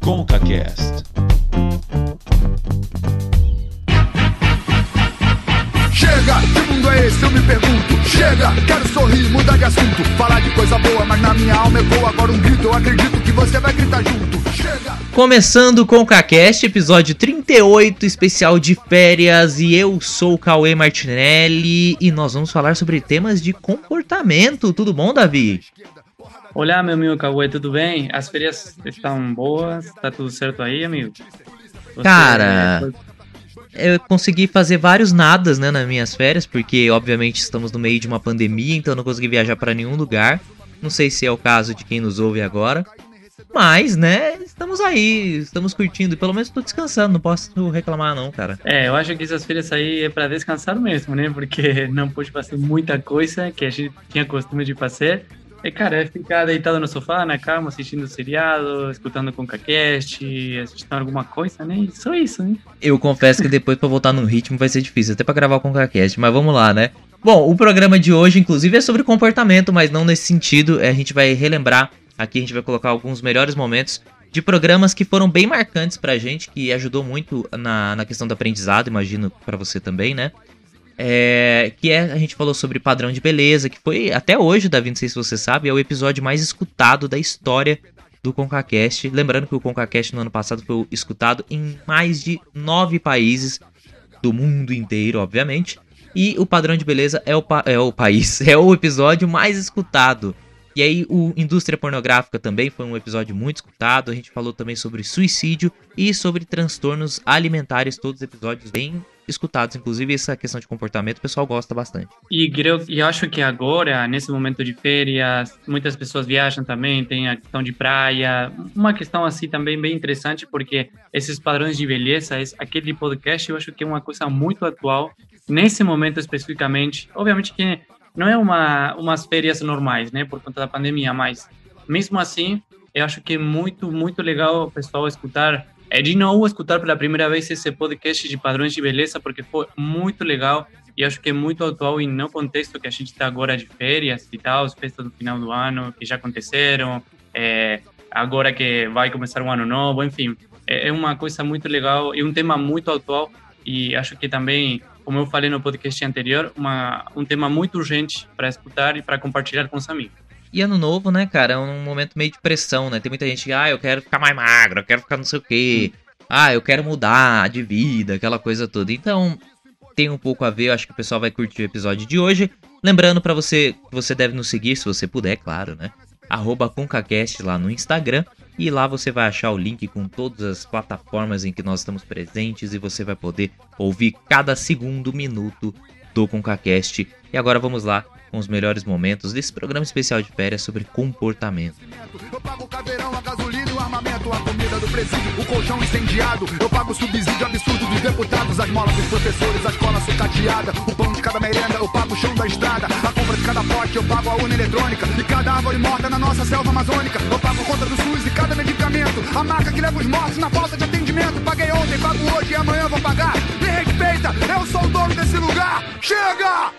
ConcaCast. Chega, que mundo é esse? Eu me pergunto. Chega, quero sorrir, mudar de assunto. Falar de coisa boa, mas na minha alma ecoa agora um grito. Eu acredito que você vai gritar junto. Chega. Começando com o CaCast, episódio 38, especial de férias, e eu sou o Cauê Martinelli, e nós vamos falar sobre temas de comportamento. Tudo bom, Davi? Olá, meu amigo Cauê, tudo bem? As férias estão boas? Tá tudo certo aí, amigo? Você- Cara, Eu consegui fazer vários nadas, né, nas minhas férias, porque obviamente estamos no meio de uma pandemia, então eu não consegui viajar pra nenhum lugar. Não sei se é o caso de quem nos ouve agora. Mas, né, estamos aí, estamos curtindo. Pelo menos tô descansando, não posso reclamar não, cara. É, eu acho que essas férias aí é pra descansar mesmo, né? Porque não pude fazer muita coisa que a gente tinha costume de fazer. E, cara, é ficar deitado no sofá, na cama, assistindo seriado, escutando com cast, assistindo alguma coisa, né? Só isso, né? Eu confesso que depois pra voltar no ritmo vai ser difícil, até pra gravar o CaCast, mas vamos lá, né? Bom, o programa de hoje, inclusive, é sobre comportamento, mas não nesse sentido. É, A gente vai relembrar, aqui a gente vai colocar alguns melhores momentos de programas que foram bem marcantes pra gente, que ajudou muito na, na questão do aprendizado, imagino pra você também, né? É, que é, a gente falou sobre padrão de beleza, que foi até hoje, Davi, não sei se você sabe, é o episódio mais escutado da história do ConcaCast. Lembrando que o ConcaCast no ano passado foi escutado em mais de nove países do mundo inteiro, obviamente. E o padrão de beleza é o, é o país, é o episódio mais escutado. E aí, o Indústria Pornográfica também foi um episódio muito escutado. A gente falou também sobre suicídio e sobre transtornos alimentares, todos episódios bem escutados. Inclusive, essa questão de comportamento, o pessoal gosta bastante. E creio, e acho que agora, nesse momento de férias, muitas pessoas viajam também, tem a questão de praia, uma questão assim também bem interessante, porque esses padrões de beleza, aquele podcast, eu acho que é uma coisa muito atual, nesse momento especificamente. Obviamente que não é uma umas férias normais, né, por conta da pandemia, mas mesmo assim, eu acho que é muito, muito legal o pessoal escutar, é de novo escutar pela primeira vez esse podcast de padrões de beleza, porque foi muito legal e acho que é muito atual e no contexto que a gente está agora de férias e tal, as festas do final do ano que já aconteceram, é, agora que vai começar um ano novo, enfim, é, é uma coisa muito legal e um tema muito atual e acho que também, como eu falei no podcast anterior, uma, um tema muito urgente para escutar e para compartilhar com os amigos. E ano novo, né, cara, é um momento meio de pressão, né? Tem muita gente que, ah, eu quero ficar mais magro, eu quero ficar não sei o quê. Ah, eu quero mudar de vida, aquela coisa toda. Então, tem um pouco a ver, eu acho que o pessoal vai curtir o episódio de hoje. Lembrando pra você que você deve nos seguir, se você puder, claro, né? Arroba ConcaCast lá no Instagram. E lá você vai achar o link com todas as plataformas em que nós estamos presentes e você vai poder ouvir cada segundo minuto do ConcaCast. E agora vamos lá com os melhores momentos desse programa especial de férias sobre comportamento. Eu pago o caveirão, a gasolina, o armamento, a comida do presídio, o colchão incendiado. Eu pago o subsídio absurdo dos deputados, as molas dos professores, a escola sucateada, o pão de cada merenda, eu pago o chão da estrada, a compra de cada pote, eu pago a urna eletrônica, e cada árvore morta na nossa selva amazônica. Eu pago a conta do SUS e cada medicamento, a marca que leva os mortos na falta de atendimento. Paguei ontem, pago hoje e amanhã vou pagar. Me respeita, eu sou o dono desse lugar. Chega!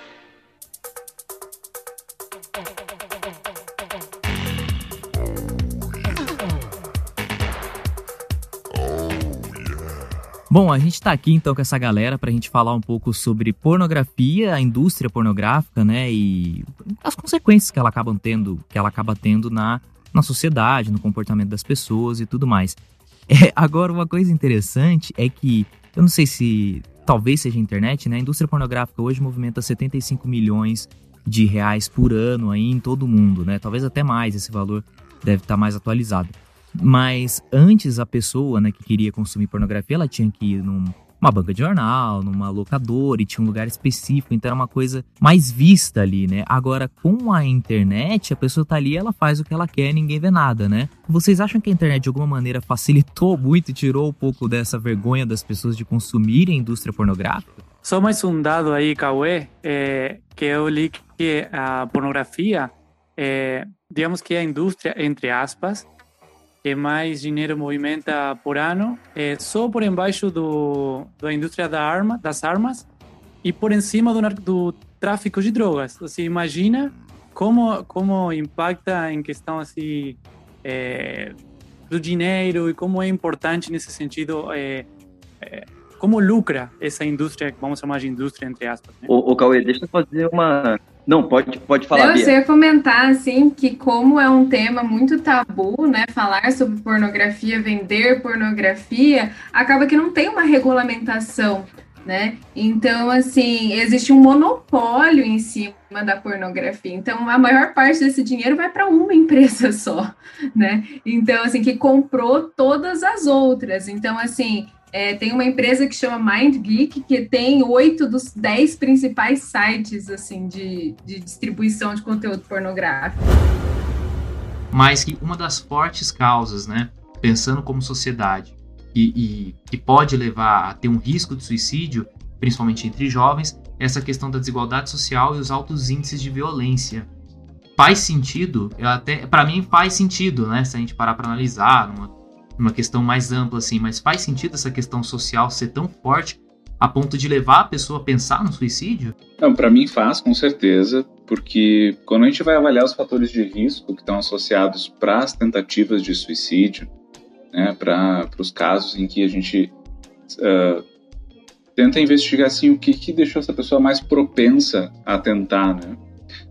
Bom, a gente tá aqui então com essa galera pra gente falar um pouco sobre pornografia, a indústria pornográfica, né, e as consequências que ela acaba tendo, que ela acaba tendo na, na sociedade, no comportamento das pessoas e tudo mais. É, agora, uma coisa interessante é que, eu não sei se talvez seja a internet, né, a indústria pornográfica hoje movimenta 75 milhões de reais por ano aí em todo o mundo, né, talvez até mais, esse valor deve estar mais atualizado. Mas antes a pessoa, né, que queria consumir pornografia, ela tinha que ir numa banca de jornal, numa locadora e tinha um lugar específico, então era uma coisa mais vista ali, né? Agora com a internet, a pessoa tá ali, ela faz o que ela quer, ninguém vê nada, né? Vocês acham que a internet de alguma maneira facilitou muito e tirou um pouco dessa vergonha das pessoas de consumirem a indústria pornográfica? Só mais um dado aí, Cauê, é, que eu li que a pornografia, é, digamos que é a indústria, entre aspas, que mais dinheiro movimenta por ano, é só por embaixo do, da indústria da arma, das armas e por cima do, do tráfico de drogas. Você imagina como como impacta em questão assim é, do dinheiro e como é importante nesse sentido, é, é, como lucra essa indústria, vamos chamar de indústria entre aspas. Né? O, o Cauê, deixa eu fazer uma. Não, pode, pode falar. Não, eu ia comentar assim que como é um tema muito tabu, né, falar sobre pornografia, vender pornografia, acaba que não tem uma regulamentação né? Então, assim, existe um monopólio em cima da pornografia. Então, a maior parte desse dinheiro vai para uma empresa só, né? Então, assim, que comprou todas as outras. Então, assim, é, tem uma empresa que chama MindGeek, que tem oito dos dez principais sites, assim, de, de distribuição de conteúdo pornográfico. Mas que uma das fortes causas, né, pensando como sociedade, e, que pode levar a ter um risco de suicídio, principalmente entre jovens, é essa questão da desigualdade social e os altos índices de violência. Faz sentido, até para mim faz sentido, né? Se a gente parar para analisar numa, numa questão mais ampla assim, mas faz sentido essa questão social ser tão forte a ponto de levar a pessoa a pensar no suicídio? Não, para mim faz, com certeza, porque quando a gente vai avaliar os fatores de risco que estão associados para as tentativas de suicídio, né, para os casos em que a gente uh, tenta investigar assim, o que, que deixou essa pessoa mais propensa a tentar. Né?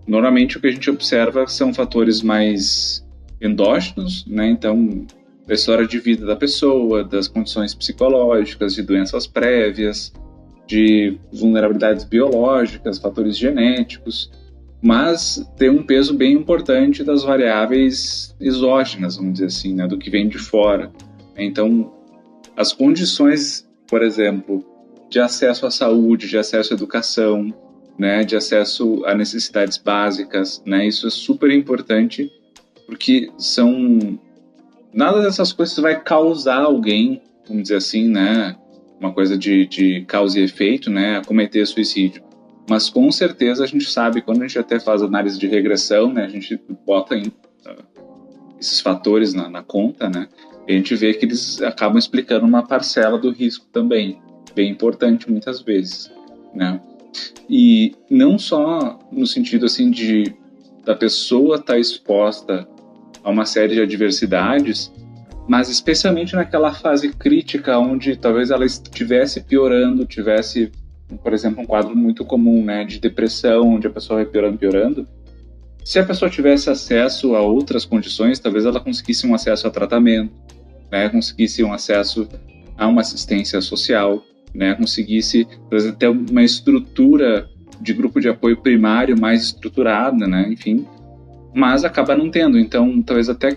Normalmente o que a gente observa são fatores mais endógenos, né? então da história de vida da pessoa, das condições psicológicas, de doenças prévias, de vulnerabilidades biológicas, fatores genéticos mas tem um peso bem importante das variáveis exógenas, vamos dizer assim, né, do que vem de fora. Então, as condições, por exemplo, de acesso à saúde, de acesso à educação, né, de acesso a necessidades básicas, né, isso é super importante porque são nada dessas coisas vai causar alguém, vamos dizer assim, né, uma coisa de, de causa e efeito, né, a cometer suicídio mas com certeza a gente sabe, quando a gente até faz análise de regressão, né, a gente bota em, uh, esses fatores na, na, conta, né, e a gente vê que eles acabam explicando uma parcela do risco também, bem importante muitas vezes, né. E não só no sentido assim de da pessoa estar tá exposta a uma série de adversidades, mas especialmente naquela fase crítica onde talvez ela estivesse piorando, tivesse por exemplo, um quadro muito comum, né, de depressão, onde a pessoa vai piorando, piorando. Se a pessoa tivesse acesso a outras condições, talvez ela conseguisse um acesso a tratamento, né, conseguisse um acesso a uma assistência social, né, conseguisse talvez até uma estrutura de grupo de apoio primário mais estruturada, né, enfim, mas acaba não tendo. Então, talvez até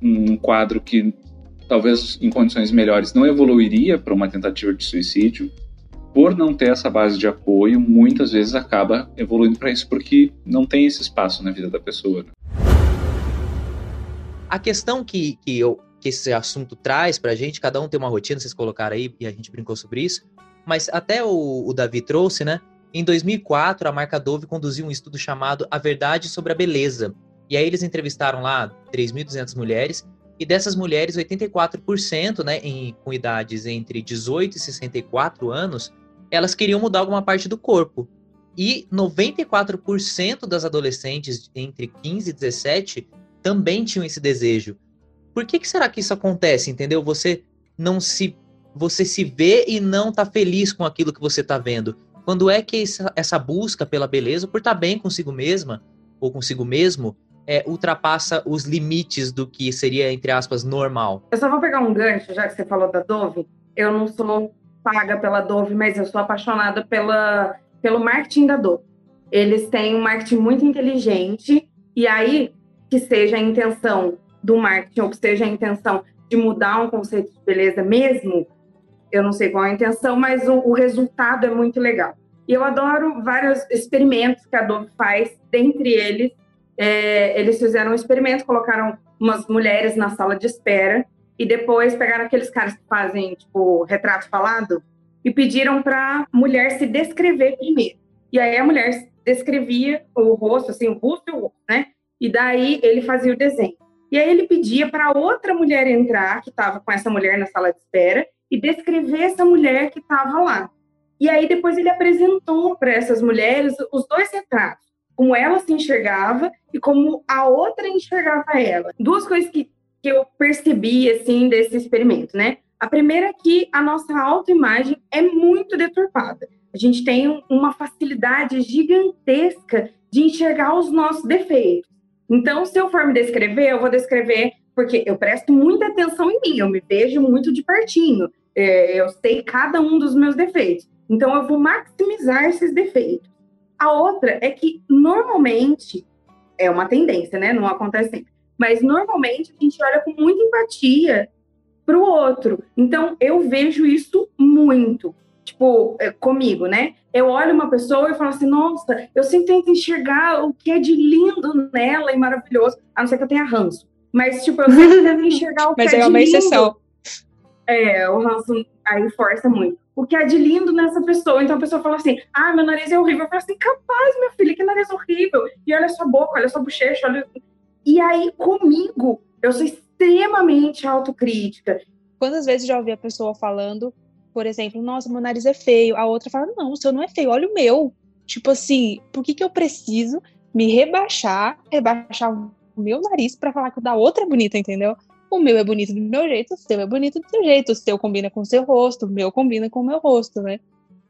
um quadro que talvez em condições melhores não evoluiria para uma tentativa de suicídio, por não ter essa base de apoio, muitas vezes acaba evoluindo para isso porque não tem esse espaço na vida da pessoa. Né? A questão que, que, eu, que esse assunto traz para a gente, cada um tem uma rotina, vocês colocaram aí e a gente brincou sobre isso, mas até o, o Davi trouxe, né? Em 2004, a marca Dove conduziu um estudo chamado A Verdade sobre a Beleza. E aí eles entrevistaram lá 3.200 mulheres e dessas mulheres, 84%, né, em, com idades entre 18 e 64 anos, elas queriam mudar alguma parte do corpo. E 94% das adolescentes entre 15 e 17 também tinham esse desejo. Por que, que será que isso acontece, entendeu? Você não se você se vê e não tá feliz com aquilo que você tá vendo. Quando é que essa, essa busca pela beleza, por estar tá bem consigo mesma ou consigo mesmo, é, ultrapassa os limites do que seria, entre aspas, normal? Eu só vou pegar um gancho, já que você falou da Dove. Eu não sou paga pela Dove, mas eu sou apaixonada pela, pelo marketing da Dove. Eles têm um marketing muito inteligente, e aí, que seja a intenção do marketing, ou que seja a intenção de mudar um conceito de beleza mesmo, eu não sei qual é a intenção, mas o, o resultado é muito legal. E eu adoro vários experimentos que a Dove faz, dentre eles, é, eles fizeram um experimento, colocaram umas mulheres na sala de espera e depois pegaram aqueles caras que fazem, tipo, retrato falado e pediram para a mulher se descrever primeiro. E aí a mulher descrevia o rosto, assim, o busto e o rosto, né? E daí ele fazia o desenho. E aí ele pedia para outra mulher entrar, que estava com essa mulher na sala de espera, e descrever essa mulher que estava lá. E aí depois ele apresentou para essas mulheres os dois retratos, como ela se enxergava e como a outra enxergava ela. Duas coisas que que eu percebi, assim, desse experimento, né? A primeira é que a nossa autoimagem é muito deturpada. A gente tem uma facilidade gigantesca de enxergar os nossos defeitos. Então, se eu for me descrever, eu vou descrever porque eu presto muita atenção em mim, eu me vejo muito de pertinho, é, eu sei cada um dos meus defeitos. Então, eu vou maximizar esses defeitos. A outra é que, normalmente, é uma tendência, né? Não acontece sempre. Mas, normalmente, a gente olha com muita empatia para o outro. Então, eu vejo isso muito. Tipo, é, comigo, né? Eu olho uma pessoa e falo assim, nossa, eu sempre tento enxergar o que é de lindo nela e maravilhoso, a não ser que eu tenha ranço. Mas, tipo, eu sempre tento enxergar o que Mas é, é de uma lindo. exceção. É, o ranço aí força muito. O que é de lindo nessa pessoa. Então a pessoa fala assim: ah, meu nariz é horrível. Eu falo assim: capaz, minha filha, que nariz horrível. E olha sua boca, olha sua bochecha. Olha... E aí, comigo, eu sou extremamente autocrítica. Quantas vezes já ouvi a pessoa falando, por exemplo, nossa, meu nariz é feio. A outra fala, não, o seu não é feio, olha o meu. Tipo assim, por que, que eu preciso me rebaixar, rebaixar o meu nariz para falar que o da outra é bonita, entendeu? O meu é bonito do meu jeito, o seu é bonito do seu jeito, o seu combina com o seu rosto, o meu combina com o meu rosto, né?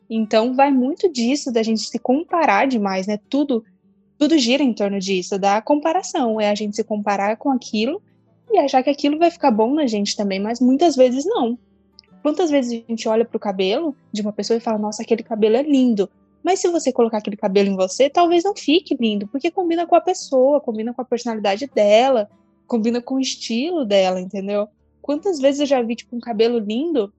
Então vai muito disso da gente se comparar demais, né? Tudo tudo gira em torno disso, da comparação, é a gente se comparar com aquilo e achar que aquilo vai ficar bom na gente também, mas muitas vezes não. Quantas vezes a gente olha pro cabelo de uma pessoa e fala, nossa, aquele cabelo é lindo. Mas se você colocar aquele cabelo em você, talvez não fique lindo, porque combina com a pessoa, combina com a personalidade dela, combina com o estilo dela, entendeu? Quantas vezes eu já vi, tipo, um cabelo lindo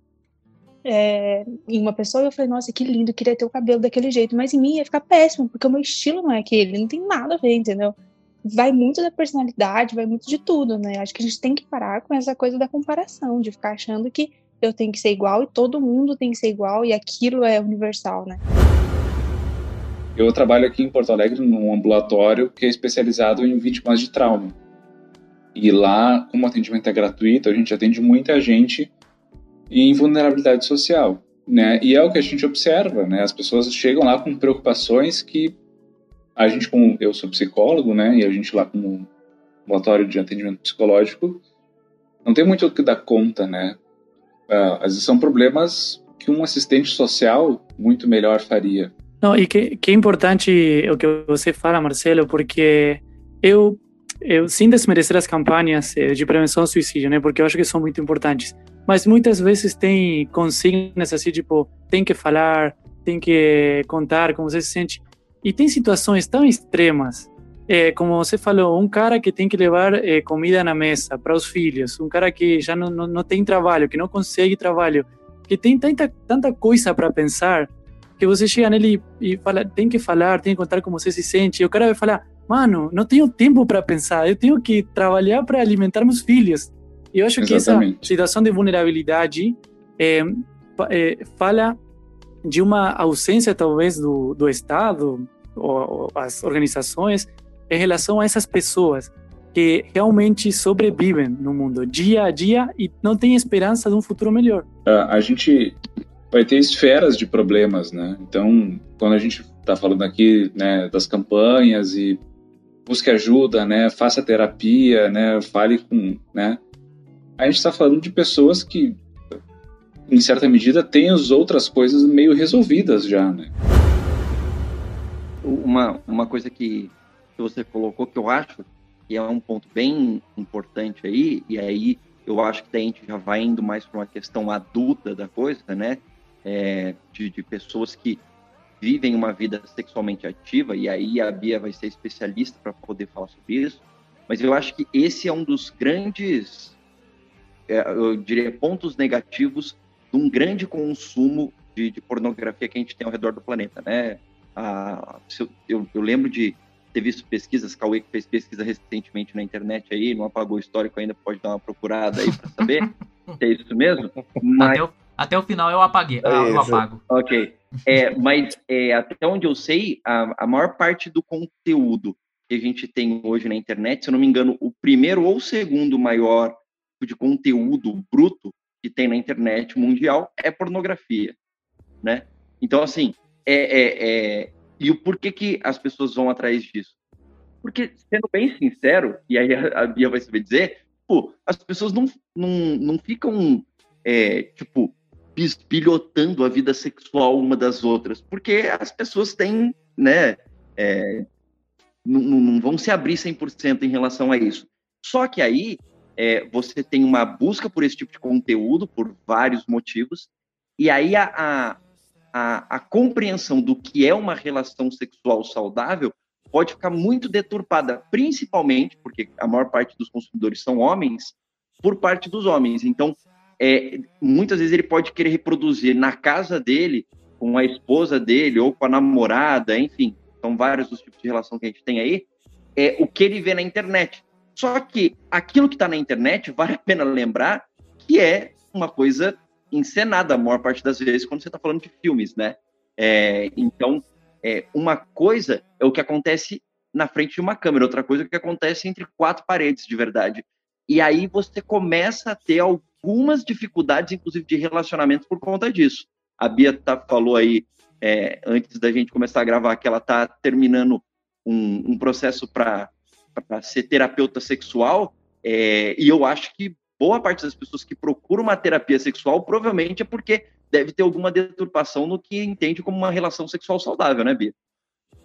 é, em uma pessoa e eu falei, nossa, que lindo, queria ter o cabelo daquele jeito, mas em mim ia ficar péssimo, porque o meu estilo não é aquele, não tem nada a ver, entendeu? Vai muito da personalidade, vai muito de tudo, né? Acho que a gente tem que parar com essa coisa da comparação, de ficar achando que eu tenho que ser igual e todo mundo tem que ser igual e aquilo é universal, né? Eu trabalho aqui em Porto Alegre num ambulatório que é especializado em vítimas de trauma. E lá, como o atendimento é gratuito, a gente atende muita gente em vulnerabilidade social, né? E é o que a gente observa, né? As pessoas chegam lá com preocupações que a gente, como eu sou psicólogo, né? E a gente lá como ambulatório de atendimento psicológico, não tem muito o que dar conta, né? Ah, às vezes são problemas que um assistente social muito melhor faria. Não, e que, que é importante o que você fala, Marcelo, porque eu, eu sem desmerecer as campanhas eh, de prevenção ao suicídio, né, porque eu acho que são muito importantes, mas muitas vezes tem consignas assim, tipo, tem que falar, tem que contar como você se sente, e tem situações tão extremas, é, como você falou, um cara que tem que levar é, comida na mesa para os filhos, um cara que já não, não, não tem trabalho, que não consegue trabalho, que tem tanta, tanta coisa para pensar, que você chega nele e fala, tem que falar, tem que contar como você se sente. E o cara vai falar, mano, não tenho tempo para pensar, eu tenho que trabalhar para alimentar meus filhos. E eu acho que essa Exatamente. situação de vulnerabilidade é, é, fala de uma ausência, talvez, do, do Estado ou, ou as organizações em relação a essas pessoas que realmente sobrevivem no mundo dia a dia e não têm esperança de um futuro melhor. a gente vai ter esferas de problemas, né? Então, quando a gente está falando aqui, né, das campanhas e busque ajuda, né, faça terapia, né, fale com, né, a gente está falando de pessoas que, em certa medida, têm as outras coisas meio resolvidas já, né? Uma, uma coisa que, você colocou que eu acho que é um ponto bem importante aí, e aí eu acho que a gente já vai indo mais para uma questão adulta da coisa, né? É, de, de pessoas que vivem uma vida sexualmente ativa, e aí a Bia vai ser especialista para poder falar sobre isso, mas eu acho que esse é um dos grandes, é, eu diria, pontos negativos de um grande consumo de, de, pornografia que a gente tem ao redor do planeta, né? Ah, eu, eu, eu, lembro de ter visto pesquisas, Cauê que fez pesquisa recentemente na internet aí, não apagou o histórico ainda, pode dar uma procurada aí para saber se é isso mesmo. Mas... Até, o, final eu apaguei, é eu apago. Ok. É, mas é, até onde eu sei, a, a maior parte do conteúdo que a gente tem hoje na internet, se eu não me engano, o primeiro ou segundo maior de conteúdo bruto que tem na internet mundial é pornografia, né? Então, assim, é, é, é, e o porquê que as pessoas vão atrás disso? Porque, sendo bem sincero, e aí a Bia vai saber dizer, pô, as pessoas não, não, não ficam, é, tipo, pilhotando a vida sexual uma das outras, porque as pessoas têm, né, é, não, não, vão se abrir 100% em relação a isso. Só que aí é, você tem uma busca por esse tipo de conteúdo, por vários motivos, e aí a, a, a, a compreensão do que é uma relação sexual saudável pode ficar muito deturpada, principalmente porque a maior parte dos consumidores são homens, por parte dos homens. Então, é, muitas vezes ele pode querer reproduzir na casa dele, com a esposa dele ou com a namorada, enfim, são vários os tipos de relação que a gente tem aí, é o que ele vê na internet. Só que aquilo que está na internet, vale a pena lembrar que é uma coisa encenada a maior parte das vezes quando você está falando de filmes, né? É, então, é, uma coisa é o que acontece na frente de uma câmera, outra coisa é o que acontece entre quatro paredes de verdade. E aí você começa a ter algumas dificuldades, inclusive de relacionamento, por conta disso. A Bia tá, falou aí, é, antes da gente começar a gravar, que ela está terminando um, um processo para ser terapeuta sexual, é, e eu acho que boa parte das pessoas que procuram uma terapia sexual provavelmente é porque deve ter alguma deturpação no que entende como uma relação sexual saudável, né, Bia?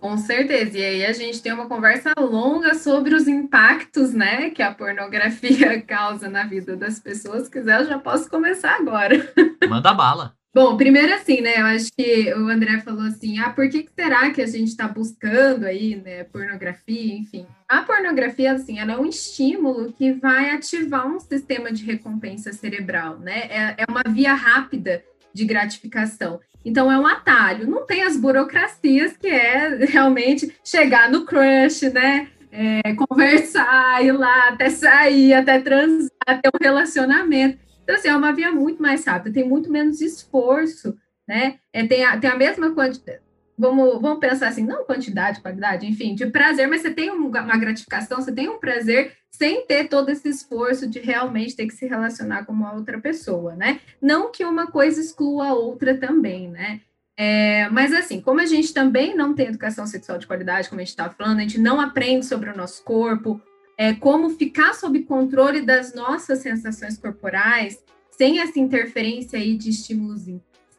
Com certeza. E aí a gente tem uma conversa longa sobre os impactos, né, que a pornografia causa na vida das pessoas. Se quiser, eu já posso começar agora. Manda bala. Bom, primeiro assim, né? Eu acho que o André falou assim: ah, por que, que será que a gente está buscando aí, né, pornografia, enfim. A pornografia, assim, ela é um estímulo que vai ativar um sistema de recompensa cerebral, né? É, é uma via rápida de gratificação. Então é um atalho, não tem as burocracias que é realmente chegar no crush, né? É, conversar, ir lá até sair, até transar, até um relacionamento. Então, assim, é uma via muito mais rápida, tem muito menos esforço, né? É, tem, a, tem a mesma quantidade. Vamos, vamos pensar assim, não quantidade, qualidade, enfim, de prazer, mas você tem uma gratificação, você tem um prazer sem ter todo esse esforço de realmente ter que se relacionar com uma outra pessoa, né? Não que uma coisa exclua a outra também, né? É, mas assim, como a gente também não tem educação sexual de qualidade, como a gente estava falando, a gente não aprende sobre o nosso corpo, é, como ficar sob controle das nossas sensações corporais, sem essa interferência aí de estímulos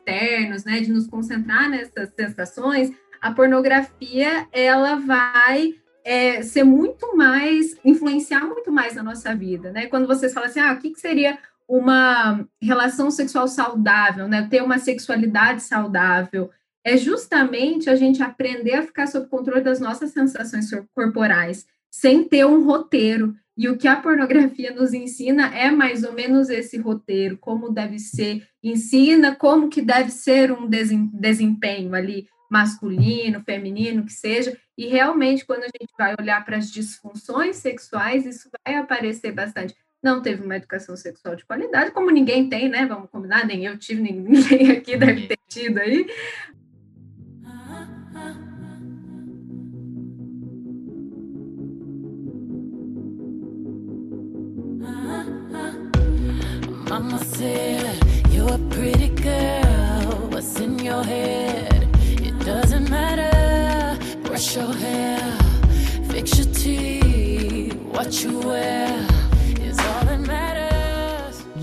externos, né, de nos concentrar nessas sensações, a pornografia ela vai é, ser muito mais, influenciar muito mais na nossa vida, né? Quando vocês falam assim, ah, o que, que seria uma relação sexual saudável, né? Ter uma sexualidade saudável, é justamente a gente aprender a ficar sob controle das nossas sensações corporais sem ter um roteiro. E o que a pornografia nos ensina é mais ou menos esse roteiro, como deve ser, ensina como que deve ser um desempenho ali masculino, feminino, que seja, e realmente quando a gente vai olhar para as disfunções sexuais, isso vai aparecer bastante. Não teve uma educação sexual de qualidade, como ninguém tem, né? Vamos combinar, nem eu tive, nem ninguém aqui deve ter tido aí,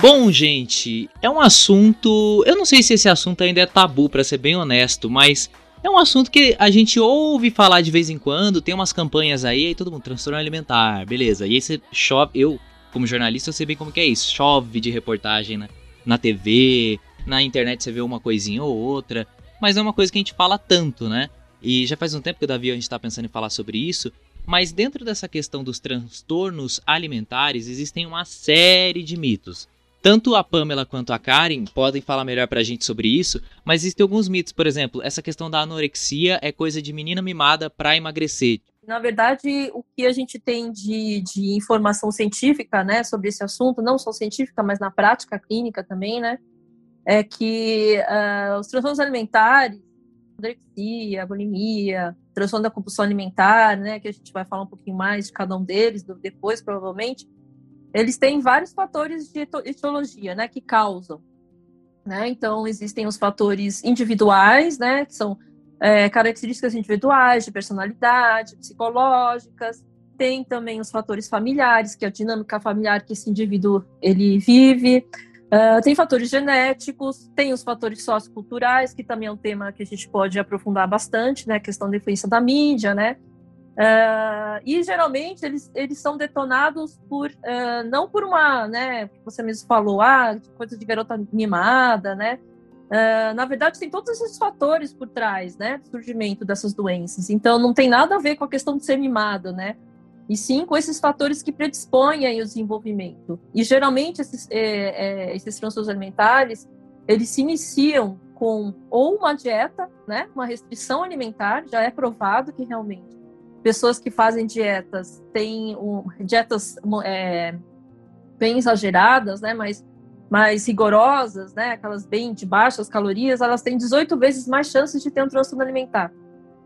Bom, gente, é um assunto. Eu não sei se esse assunto ainda é tabu, para ser bem honesto, mas é um assunto que a gente ouve falar de vez em quando, tem umas campanhas aí, aí todo mundo, transtorno alimentar, beleza. E aí você chove, eu como jornalista, eu sei bem como que é isso. Chove de reportagem na, na TV, na internet você vê uma coisinha ou outra, mas é uma coisa que a gente fala tanto, né? E já faz um tempo que o Davi a gente está pensando em falar sobre isso, mas dentro dessa questão dos transtornos alimentares existem uma série de mitos. Tanto a Pamela quanto a Karen podem falar melhor pra gente sobre isso, mas existem alguns mitos, por exemplo, essa questão da anorexia é coisa de menina mimada pra emagrecer. Na verdade, o que a gente tem de, de informação científica né, sobre esse assunto, não só científica, mas na prática clínica também, né, é que uh, os transtornos alimentares, anorexia, bulimia, transtorno da compulsão alimentar, né, que a gente vai falar um pouquinho mais de cada um deles depois, provavelmente, eles têm vários fatores de etiologia, né, que causam. Né? Então, existem os fatores individuais, né, que são é, características individuais, de personalidade, psicológicas, tem também os fatores familiares, que é a dinâmica familiar que esse indivíduo ele vive. Uh, tem fatores genéticos, tem os fatores socioculturais, que também é um tema que a gente pode aprofundar bastante, né? A questão da influência da mídia, né? Uh, e geralmente eles, eles são detonados por uh, não por uma, né? Você mesmo falou, ah, coisa de garota mimada, né? Uh, na verdade, tem todos esses fatores por trás, né? Do surgimento dessas doenças. Então, não tem nada a ver com a questão de ser mimado, né? E sim com esses fatores que predispõem aí o desenvolvimento. E geralmente esses, é, é, esses transtornos alimentares, eles se iniciam com ou uma dieta, né? Uma restrição alimentar, já é provado que realmente pessoas que fazem dietas têm um, dietas é, bem exageradas, né? Mas mais rigorosas, né, aquelas bem de baixas calorias, elas têm 18 vezes mais chances de ter um transtorno alimentar.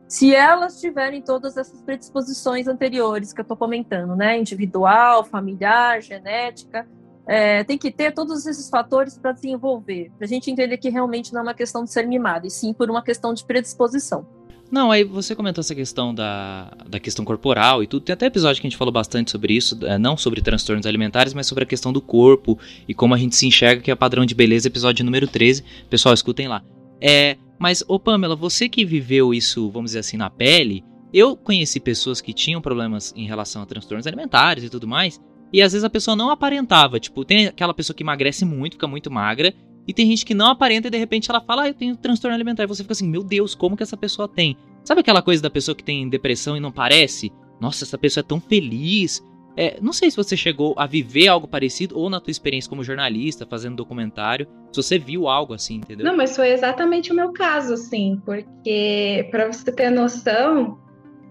Se elas tiverem todas essas predisposições anteriores que eu estou comentando, né, individual, familiar, genética, é, tem que ter todos esses fatores para desenvolver, para a gente entender que realmente não é uma questão de ser mimado, e sim por uma questão de predisposição. Não, aí você comentou essa questão da, da questão corporal e tudo. Tem até episódio que a gente falou bastante sobre isso, é, não sobre transtornos alimentares, mas sobre a questão do corpo e como a gente se enxerga, que é padrão de beleza, episódio número 13. Pessoal, escutem lá. É, mas, ô Pamela, você que viveu isso, vamos dizer assim, na pele, eu conheci pessoas que tinham problemas em relação a transtornos alimentares e tudo mais, e às vezes a pessoa não aparentava. Tipo, tem aquela pessoa que emagrece muito, fica muito magra, e tem gente que não aparenta e de repente ela fala, ah, eu tenho transtorno alimentar. E você fica assim, meu Deus, como que essa pessoa tem? Sabe aquela coisa da pessoa que tem depressão e não parece? Nossa, essa pessoa é tão feliz. É, não sei se você chegou a viver algo parecido ou na tua experiência como jornalista, fazendo documentário, se você viu algo assim, entendeu? Não, mas foi exatamente o meu caso, assim, porque para você ter noção,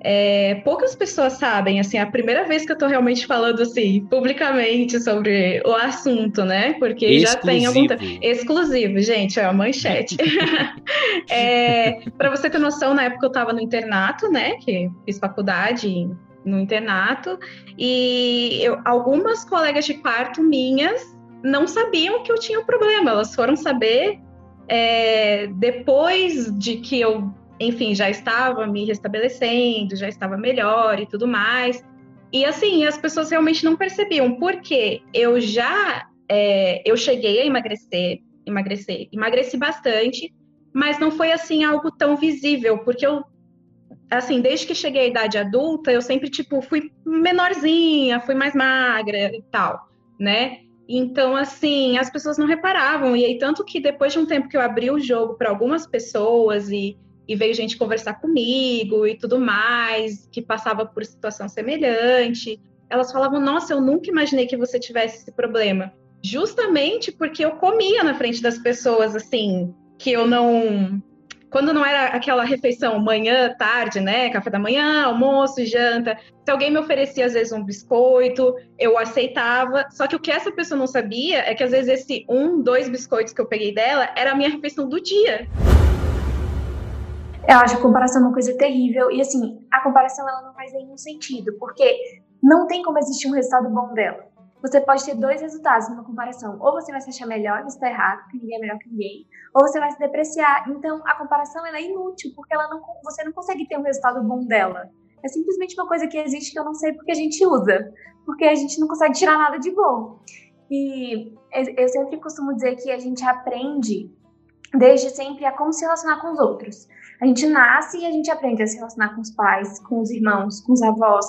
é, poucas pessoas sabem, assim, é a primeira vez que eu tô realmente falando, assim, publicamente sobre o assunto, né? Porque Exclusivo. já tem algum tempo. Exclusivo, gente, é a manchete. é, para você ter noção, na época eu tava no internato, né? Que fiz faculdade no internato, e eu, algumas colegas de quarto minhas não sabiam que eu tinha um problema, elas foram saber é, depois de que eu enfim, já estava me restabelecendo, já estava melhor e tudo mais. E assim, as pessoas realmente não percebiam, porque eu já é, eu cheguei a emagrecer, emagrecer, emagreci bastante, mas não foi assim algo tão visível, porque eu assim, desde que cheguei à idade adulta, eu sempre tipo fui menorzinha, fui mais magra e tal, né? Então, assim, as pessoas não reparavam. E aí, tanto que depois de um tempo que eu abri o jogo para algumas pessoas e e veio gente conversar comigo e tudo mais, que passava por situação semelhante. Elas falavam: Nossa, eu nunca imaginei que você tivesse esse problema. Justamente porque eu comia na frente das pessoas, assim, que eu não. Quando não era aquela refeição manhã, tarde, né? Café da manhã, almoço, janta. Se alguém me oferecia, às vezes, um biscoito, eu aceitava. Só que o que essa pessoa não sabia é que, às vezes, esse um, dois biscoitos que eu peguei dela era a minha refeição do dia. Eu acho a comparação uma coisa terrível. E assim, a comparação ela não faz nenhum sentido, porque não tem como existir um resultado bom dela. Você pode ter dois resultados numa comparação. Ou você vai se achar melhor, você está errado, que ninguém é melhor que ninguém, ou você vai se depreciar. Então, a comparação ela é inútil, porque ela não, você não consegue ter um resultado bom dela. É simplesmente uma coisa que existe que eu não sei porque a gente usa, porque a gente não consegue tirar nada de bom. E eu sempre costumo dizer que a gente aprende desde sempre a como se relacionar com os outros. A gente nasce e a gente aprende a se relacionar com os pais, com os irmãos, com os avós,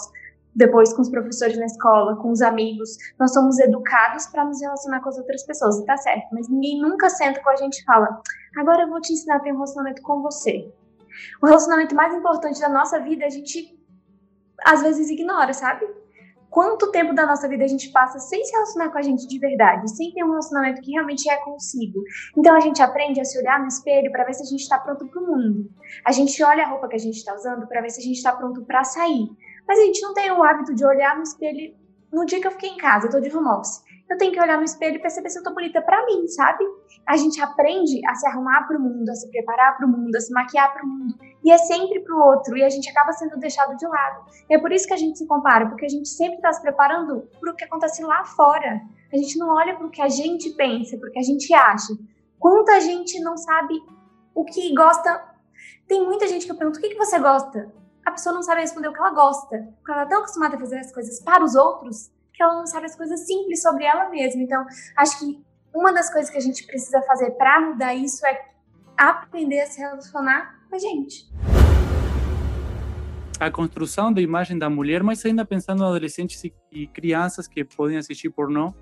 depois com os professores na escola, com os amigos. Nós somos educados para nos relacionar com as outras pessoas, e tá certo, mas ninguém nunca senta com a gente e fala: agora eu vou te ensinar a ter um relacionamento com você. O relacionamento mais importante da nossa vida a gente às vezes ignora, sabe? Quanto tempo da nossa vida a gente passa sem se relacionar com a gente de verdade, sem ter um relacionamento que realmente é consigo. Então a gente aprende a se olhar no espelho para ver se a gente está pronto para o mundo. A gente olha a roupa que a gente está usando para ver se a gente está pronto para sair. Mas a gente não tem o hábito de olhar no espelho no dia que eu fiquei em casa, eu tô de home office eu tenho que olhar no espelho e perceber se eu tô bonita para mim, sabe? A gente aprende a se arrumar para o mundo, a se preparar para o mundo, a se maquiar para o mundo, e é sempre para o outro, e a gente acaba sendo deixado de lado. E é por isso que a gente se compara, porque a gente sempre está se preparando para o que acontece lá fora. A gente não olha para o que a gente pensa, para o que a gente acha. Quanta gente não sabe o que gosta. Tem muita gente que eu pergunto: o que, que você gosta? a pessoa não sabe responder o que ela gosta. Porque ela é tão acostumada a fazer as coisas para os outros que ela não sabe as coisas simples sobre ela mesma. Então, acho que uma das coisas que a gente precisa fazer para mudar isso é aprender a se relacionar com a gente. A construção da imagem da mulher, mas ainda pensando em adolescentes e crianças que podem assistir pornô,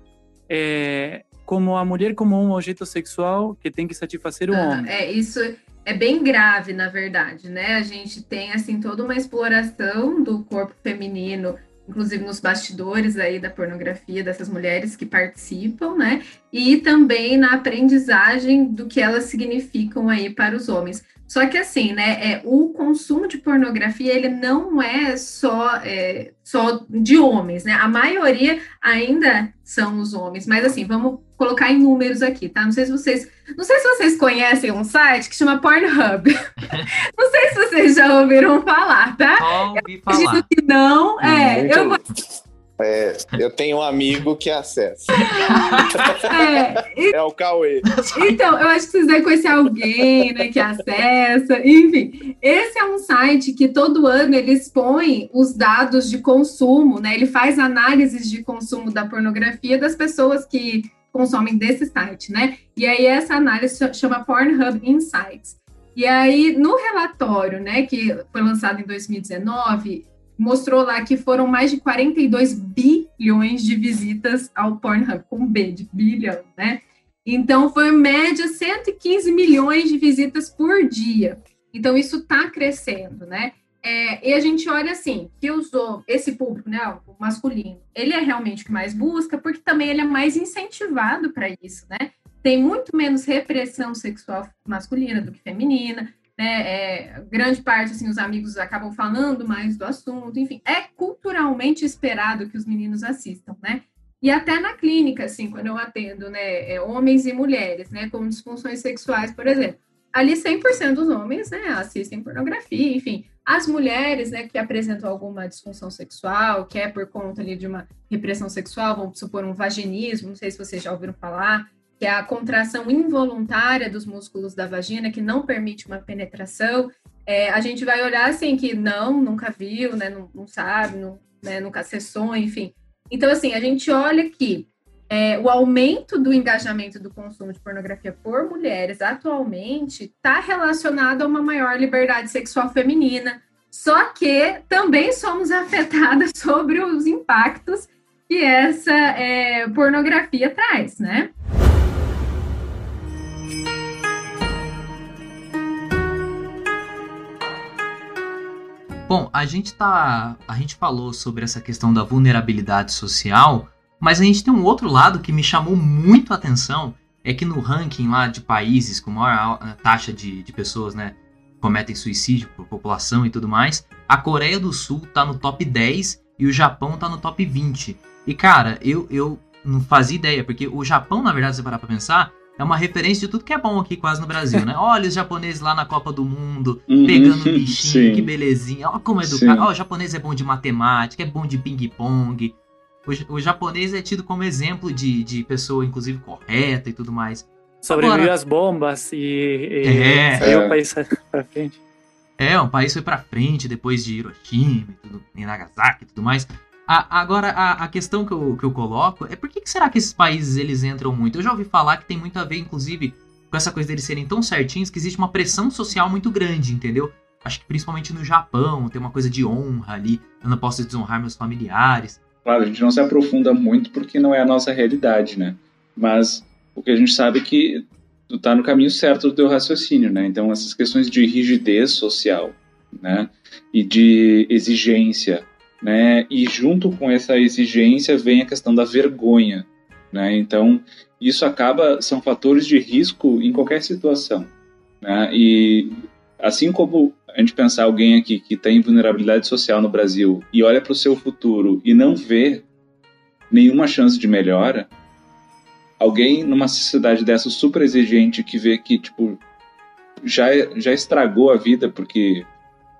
é, como a mulher como um objeto sexual que tem que satisfazer o Ah, homem. É, isso é bem grave, na verdade, né? A gente tem, assim, toda uma exploração do corpo feminino, inclusive nos bastidores aí da pornografia dessas mulheres que participam, né? E também na aprendizagem do que elas significam aí para os homens. Só que assim, né, é, o consumo de pornografia, ele não é só, é, só de homens, né? A maioria ainda são os homens, mas assim, vamos colocar em números aqui, tá? Não sei se vocês, não sei se vocês conhecem um site que chama Pornhub. não sei se vocês já ouviram falar, tá? Ouvi Acredito falar. que não. É, Muito- eu vou É, eu tenho um amigo que acessa. é, É o Cauê. Então, eu acho que vocês devem conhecer alguém, né, que acessa, enfim. Esse é um site que todo ano ele expõe os dados de consumo, né? Ele faz análises de consumo da pornografia das pessoas que consomem desse site, né? E aí essa análise cha- chama Pornhub Insights. E aí no relatório, né, que foi lançado em 2019, mostrou lá que foram mais de 42 bilhões de visitas ao Pornhub, com B de bilhão, né? Então, foi média 115 milhões de visitas por dia. Então, isso está crescendo, né? É, e a gente olha assim, que hom- esse público, né, o masculino, ele é realmente o que mais busca, porque também ele é mais incentivado para isso, né? Tem muito menos repressão sexual masculina do que feminina, né? É, grande parte, assim, os amigos acabam falando mais do assunto, enfim, é culturalmente esperado que os meninos assistam, né? E até na clínica, assim, quando eu atendo, né, é, homens e mulheres, né, com disfunções sexuais, por exemplo, ali 100% dos homens, né, assistem pornografia, enfim, as mulheres, né, que apresentam alguma disfunção sexual, que é por conta ali de uma repressão sexual, vamos supor um vaginismo, não sei se vocês já ouviram falar, que é a contração involuntária dos músculos da vagina, que não permite uma penetração, é, a gente vai olhar assim, que não, nunca viu, né, não, não sabe, não, né, nunca acessou, enfim, então, assim, a gente olha que é, o aumento do engajamento do consumo de pornografia por mulheres atualmente está relacionado a uma maior liberdade sexual feminina. Só que também somos afetadas sobre os impactos que essa é, pornografia traz, né? Bom, a gente tá. A gente falou sobre essa questão da vulnerabilidade social, mas a gente tem um outro lado que me chamou muito a atenção. É que no ranking lá de países com maior ah, taxa de, de pessoas, né, cometem suicídio por população e tudo mais, a Coreia do Sul tá no top 10 e o Japão tá no top 20. E cara, eu, eu não fazia ideia, porque o Japão, na verdade, se parar pra pensar, é uma referência de tudo que é bom aqui quase no Brasil, né? Olha os japoneses lá na Copa do Mundo, Uhum, pegando bichinho, sim. que belezinha. Olha como é educado. Ó, o japonês é bom de matemática, é bom de ping-pong. O, o japonês é tido como exemplo de, de pessoa, inclusive, correta e tudo mais. Sobreviveu Agora- às bombas e, e É. saiu É. o país pra frente. É, o país foi pra frente depois de Hiroshima e, tudo, e Nagasaki e tudo mais. A- agora, a, a questão que eu, que eu coloco é por que, que será que esses países eles entram muito? Eu já ouvi falar que tem muito a ver, inclusive, com essa coisa deles serem tão certinhos que existe uma pressão social muito grande, entendeu? Acho que principalmente no Japão tem uma coisa de honra ali. Eu não posso desonrar meus familiares. Claro, a gente não se aprofunda muito porque não é a nossa realidade, né? Mas o que a gente sabe é que tu tá no caminho certo do teu raciocínio, né? Então essas questões de rigidez social, né? E de exigência, né? E junto com essa exigência vem a questão da vergonha, né? Então isso acaba são fatores de risco em qualquer situação, né? E assim como a gente pensar alguém aqui que tem vulnerabilidade social no Brasil e olha para o seu futuro e não vê nenhuma chance de melhora, alguém numa sociedade dessa super exigente que vê que tipo já já estragou a vida porque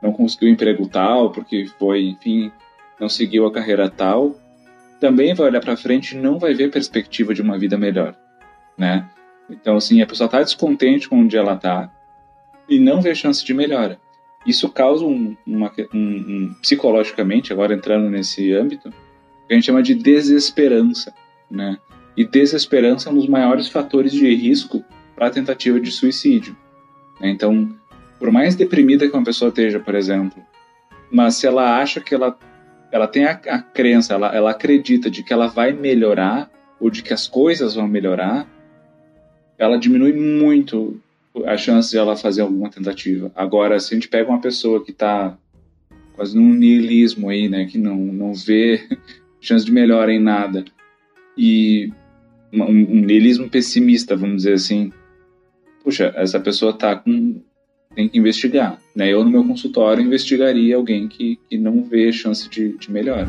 não conseguiu emprego tal, porque foi, enfim, não seguiu a carreira tal, também vai olhar para frente e não vai ver perspectiva de uma vida melhor, né? Então, assim, a pessoa está descontente com onde ela está e não vê chance de melhora. isso causa um, uma, um, um, psicologicamente, agora entrando nesse âmbito, que a gente chama de desesperança, né? E desesperança é um dos maiores fatores de risco para a tentativa de suicídio. Né? Então, por mais deprimida que uma pessoa esteja, por exemplo, mas se ela acha que ela, ela tem a, a crença, ela, ela acredita de que ela vai melhorar ou de que as coisas vão melhorar, ela diminui muito a chance de ela fazer alguma tentativa. Agora, se a gente pega uma pessoa que está quase num niilismo aí, né, que não, não vê chance de melhora em nada, e um, um niilismo pessimista, vamos dizer assim, puxa, essa pessoa tá com tem que investigar. Né? Eu, no meu consultório, investigaria alguém que, que não vê chance de, de melhora.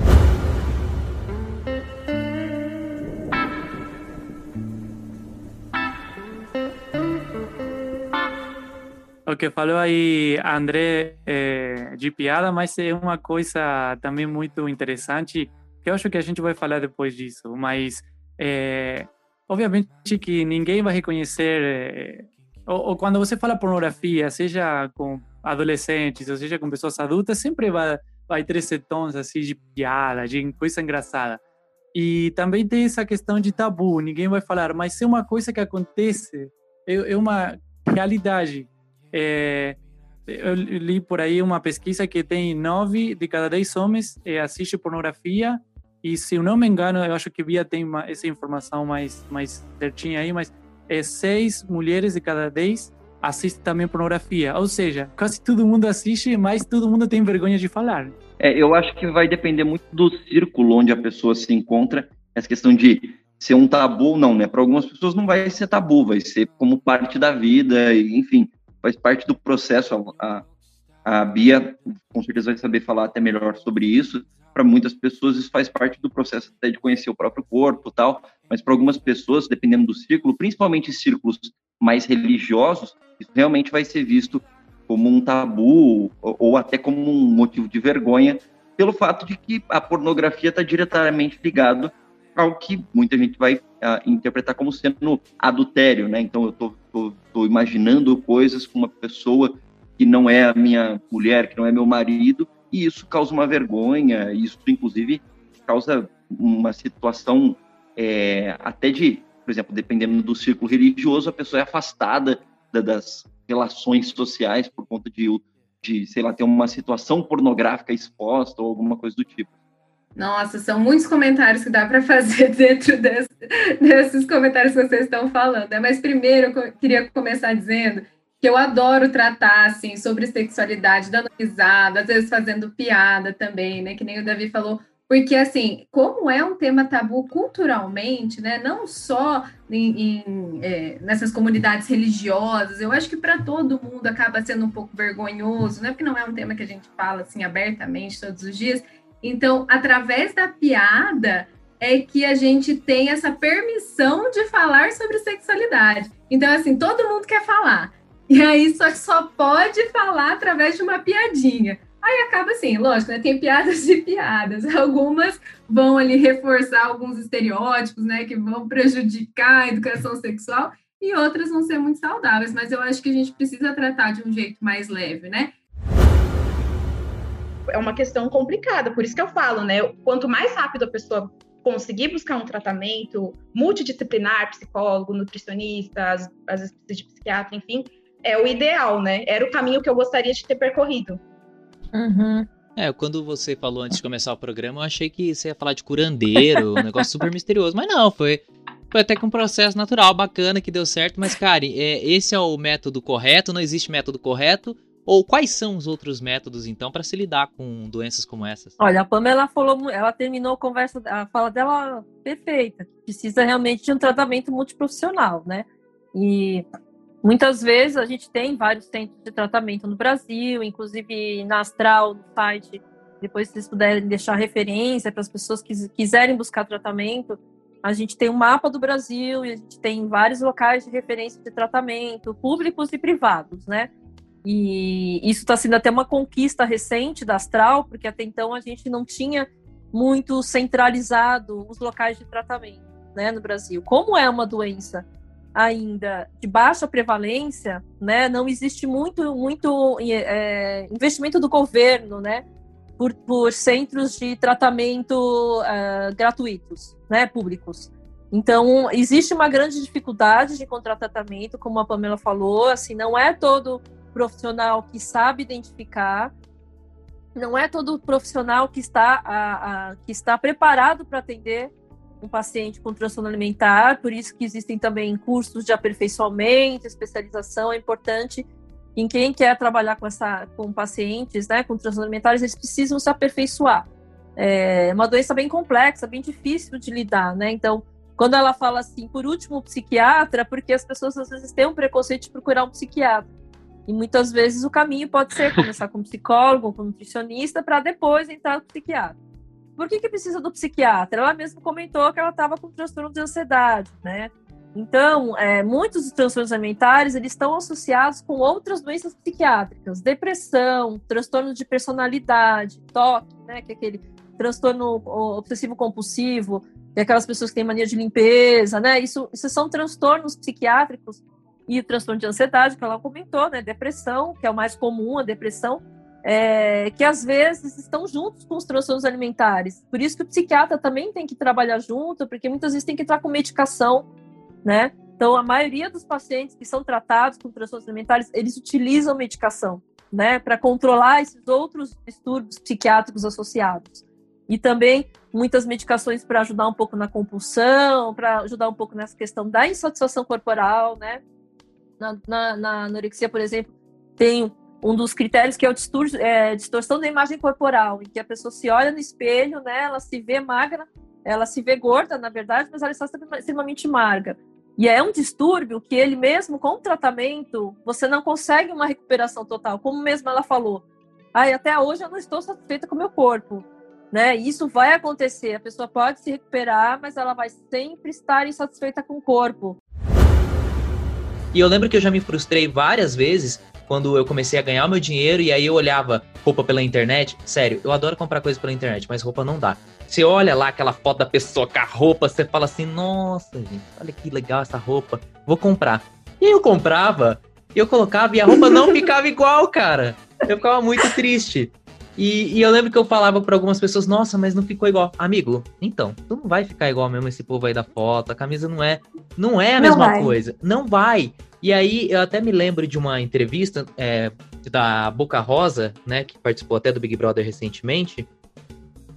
O que falou aí, André, é, de piada, mas é uma coisa também muito interessante, que eu acho que a gente vai falar depois disso, mas é, obviamente que ninguém vai reconhecer é, ou, ou, quando você fala pornografia, seja com adolescentes, ou seja com pessoas adultas, sempre vai, vai ter esse tons assim de piada, de coisa engraçada. E também tem essa questão de tabu, ninguém vai falar, mas é uma coisa que acontece, é, é uma realidade. É, eu li por aí uma pesquisa que tem nove de cada dez homens é, assiste pornografia e se eu não me engano, eu acho que Bia tem uma, essa informação mais mais certinha aí, mas é, seis mulheres de cada dez assistem também pornografia. Ou seja, quase todo mundo assiste, mas todo mundo tem vergonha de falar. É, eu acho que vai depender muito do círculo onde a pessoa se encontra. Essa questão de ser um tabu ou não, né? Para algumas pessoas não vai ser tabu, vai ser como parte da vida, enfim, faz parte do processo. A, a Bia com certeza vai saber falar até melhor sobre isso. Para muitas pessoas isso faz parte do processo até de conhecer o próprio corpo, tal mas para algumas pessoas, dependendo do círculo, principalmente círculos mais religiosos, isso realmente vai ser visto como um tabu ou até como um motivo de vergonha, pelo fato de que a pornografia está diretamente ligado ao que muita gente vai uh, interpretar como sendo adultério, né? Então eu tô, tô, tô, imaginando coisas com uma pessoa que não é a minha mulher, que não é meu marido, e isso causa uma vergonha, isso inclusive causa uma situação é, até de, por exemplo, dependendo do círculo religioso, a pessoa é afastada da, das relações sociais por conta de, de, sei lá, ter uma situação pornográfica exposta ou alguma coisa do tipo. Nossa, são muitos comentários que dá para fazer dentro desse, desses comentários que vocês estão falando. Né? Mas primeiro eu queria começar dizendo que eu adoro tratar assim sobre sexualidade, dando risada, às vezes fazendo piada também, né? Que nem o Davi falou, porque, assim, como é um tema tabu culturalmente, né, não só em, em é, nessas comunidades religiosas, eu acho que para todo mundo acaba sendo um pouco vergonhoso, né, porque não é um tema que a gente fala assim abertamente todos os dias. Então, através da piada, é que a gente tem essa permissão de falar sobre sexualidade. Então, assim, todo mundo quer falar. E aí só, só pode falar através de uma piadinha. Aí acaba assim, lógico, né? Tem piadas e piadas. Algumas vão ali reforçar alguns estereótipos, né? Que vão prejudicar a educação sexual e outras vão ser muito saudáveis. Mas eu acho que a gente precisa tratar de um jeito mais leve, né? É uma questão complicada, por isso que eu falo, né? Quanto mais rápido a pessoa conseguir buscar um tratamento multidisciplinar, psicólogo, nutricionista, às, às de psiquiatra, enfim, é o ideal, né? Era o caminho que eu gostaria de ter percorrido. Uhum. É, quando você falou antes de começar o programa, eu achei que você ia falar de curandeiro, um negócio super misterioso. Mas não, foi, foi até que um processo natural, bacana, que deu certo. Mas, cara, é, esse é o método correto? Não existe método correto? Ou quais são os outros métodos, então, para se lidar com doenças como essas? Olha, a Pamela falou, ela terminou a conversa, a fala dela perfeita. Precisa realmente de um tratamento multiprofissional, né? E Muitas vezes a gente tem vários centros de tratamento no Brasil, inclusive na Astral, no site. Depois, se vocês puderem deixar referência para as pessoas que quiserem buscar tratamento, a gente tem um mapa do Brasil e a gente tem vários locais de referência de tratamento, públicos e privados, né? E isso está sendo até uma conquista recente da Astral, porque até então a gente não tinha muito centralizado os locais de tratamento, né, no Brasil. Como é uma doença ainda de baixa prevalência, né, não existe muito, muito é, investimento do governo, né, por, por centros de tratamento uh, gratuitos, né, públicos. Então, existe uma grande dificuldade de encontrar tratamento, como a Pamela falou, assim, não é todo profissional que sabe identificar, não é todo profissional que está, a, a que está preparado para atender um paciente com transtorno alimentar, por isso que existem também cursos de aperfeiçoamento, especialização, é importante em quem quer trabalhar com, essa, com pacientes né, com transtornos alimentares, eles precisam se aperfeiçoar. É uma doença bem complexa, bem difícil de lidar, né? Então, quando ela fala assim, por último, o psiquiatra, porque as pessoas às vezes têm um preconceito de procurar um psiquiatra. E muitas vezes o caminho pode ser começar com um psicólogo, com um nutricionista, para depois entrar no psiquiatra. Por que, que precisa do psiquiatra? Ela mesma comentou que ela estava com transtorno de ansiedade, né? Então, é, muitos dos transtornos alimentares eles estão associados com outras doenças psiquiátricas, depressão, transtorno de personalidade, toque, né, que é aquele transtorno obsessivo compulsivo, que é aquelas pessoas que têm mania de limpeza, né? Isso, isso são transtornos psiquiátricos e o transtorno de ansiedade que ela comentou, né? Depressão, que é o mais comum, a depressão, é, que às vezes estão juntos com os transtornos alimentares. Por isso que o psiquiatra também tem que trabalhar junto, porque muitas vezes tem que entrar com medicação né? Então, a maioria dos pacientes que são tratados com transtornos alimentares, eles utilizam medicação, né, para controlar esses outros distúrbios psiquiátricos associados. E também muitas medicações para ajudar um pouco na compulsão, para ajudar um pouco nessa questão da insatisfação corporal, né? Na, na, na anorexia, por exemplo, tem um dos critérios que é o distor, é, distorção da imagem corporal, em que a pessoa se olha no espelho, né? Ela se vê magra, ela se vê gorda, na verdade, mas ela está extremamente magra. E é um distúrbio que ele mesmo com o tratamento, você não consegue uma recuperação total, como mesmo ela falou. Ai, até hoje eu não estou satisfeita com o meu corpo. Né? Isso vai acontecer, a pessoa pode se recuperar, mas ela vai sempre estar insatisfeita com o corpo. E eu lembro que eu já me frustrei várias vezes quando eu comecei a ganhar o meu dinheiro e aí eu olhava roupa pela internet. Sério, eu adoro comprar coisas pela internet, mas roupa não dá. Você olha lá aquela foto da pessoa com a roupa, você fala assim: nossa, gente, olha que legal essa roupa, vou comprar. E aí eu comprava, eu colocava e a roupa não ficava igual, cara. Eu ficava muito triste. E, e, eu lembro que eu falava para algumas pessoas, nossa, mas não ficou igual. Amigo, então, tu não vai ficar igual mesmo esse povo aí da foto, a camisa não é, não é a não mesma vai. coisa. Não vai. E aí eu até me lembro de uma entrevista é, da Boca Rosa, né, que participou até do Big Brother recentemente,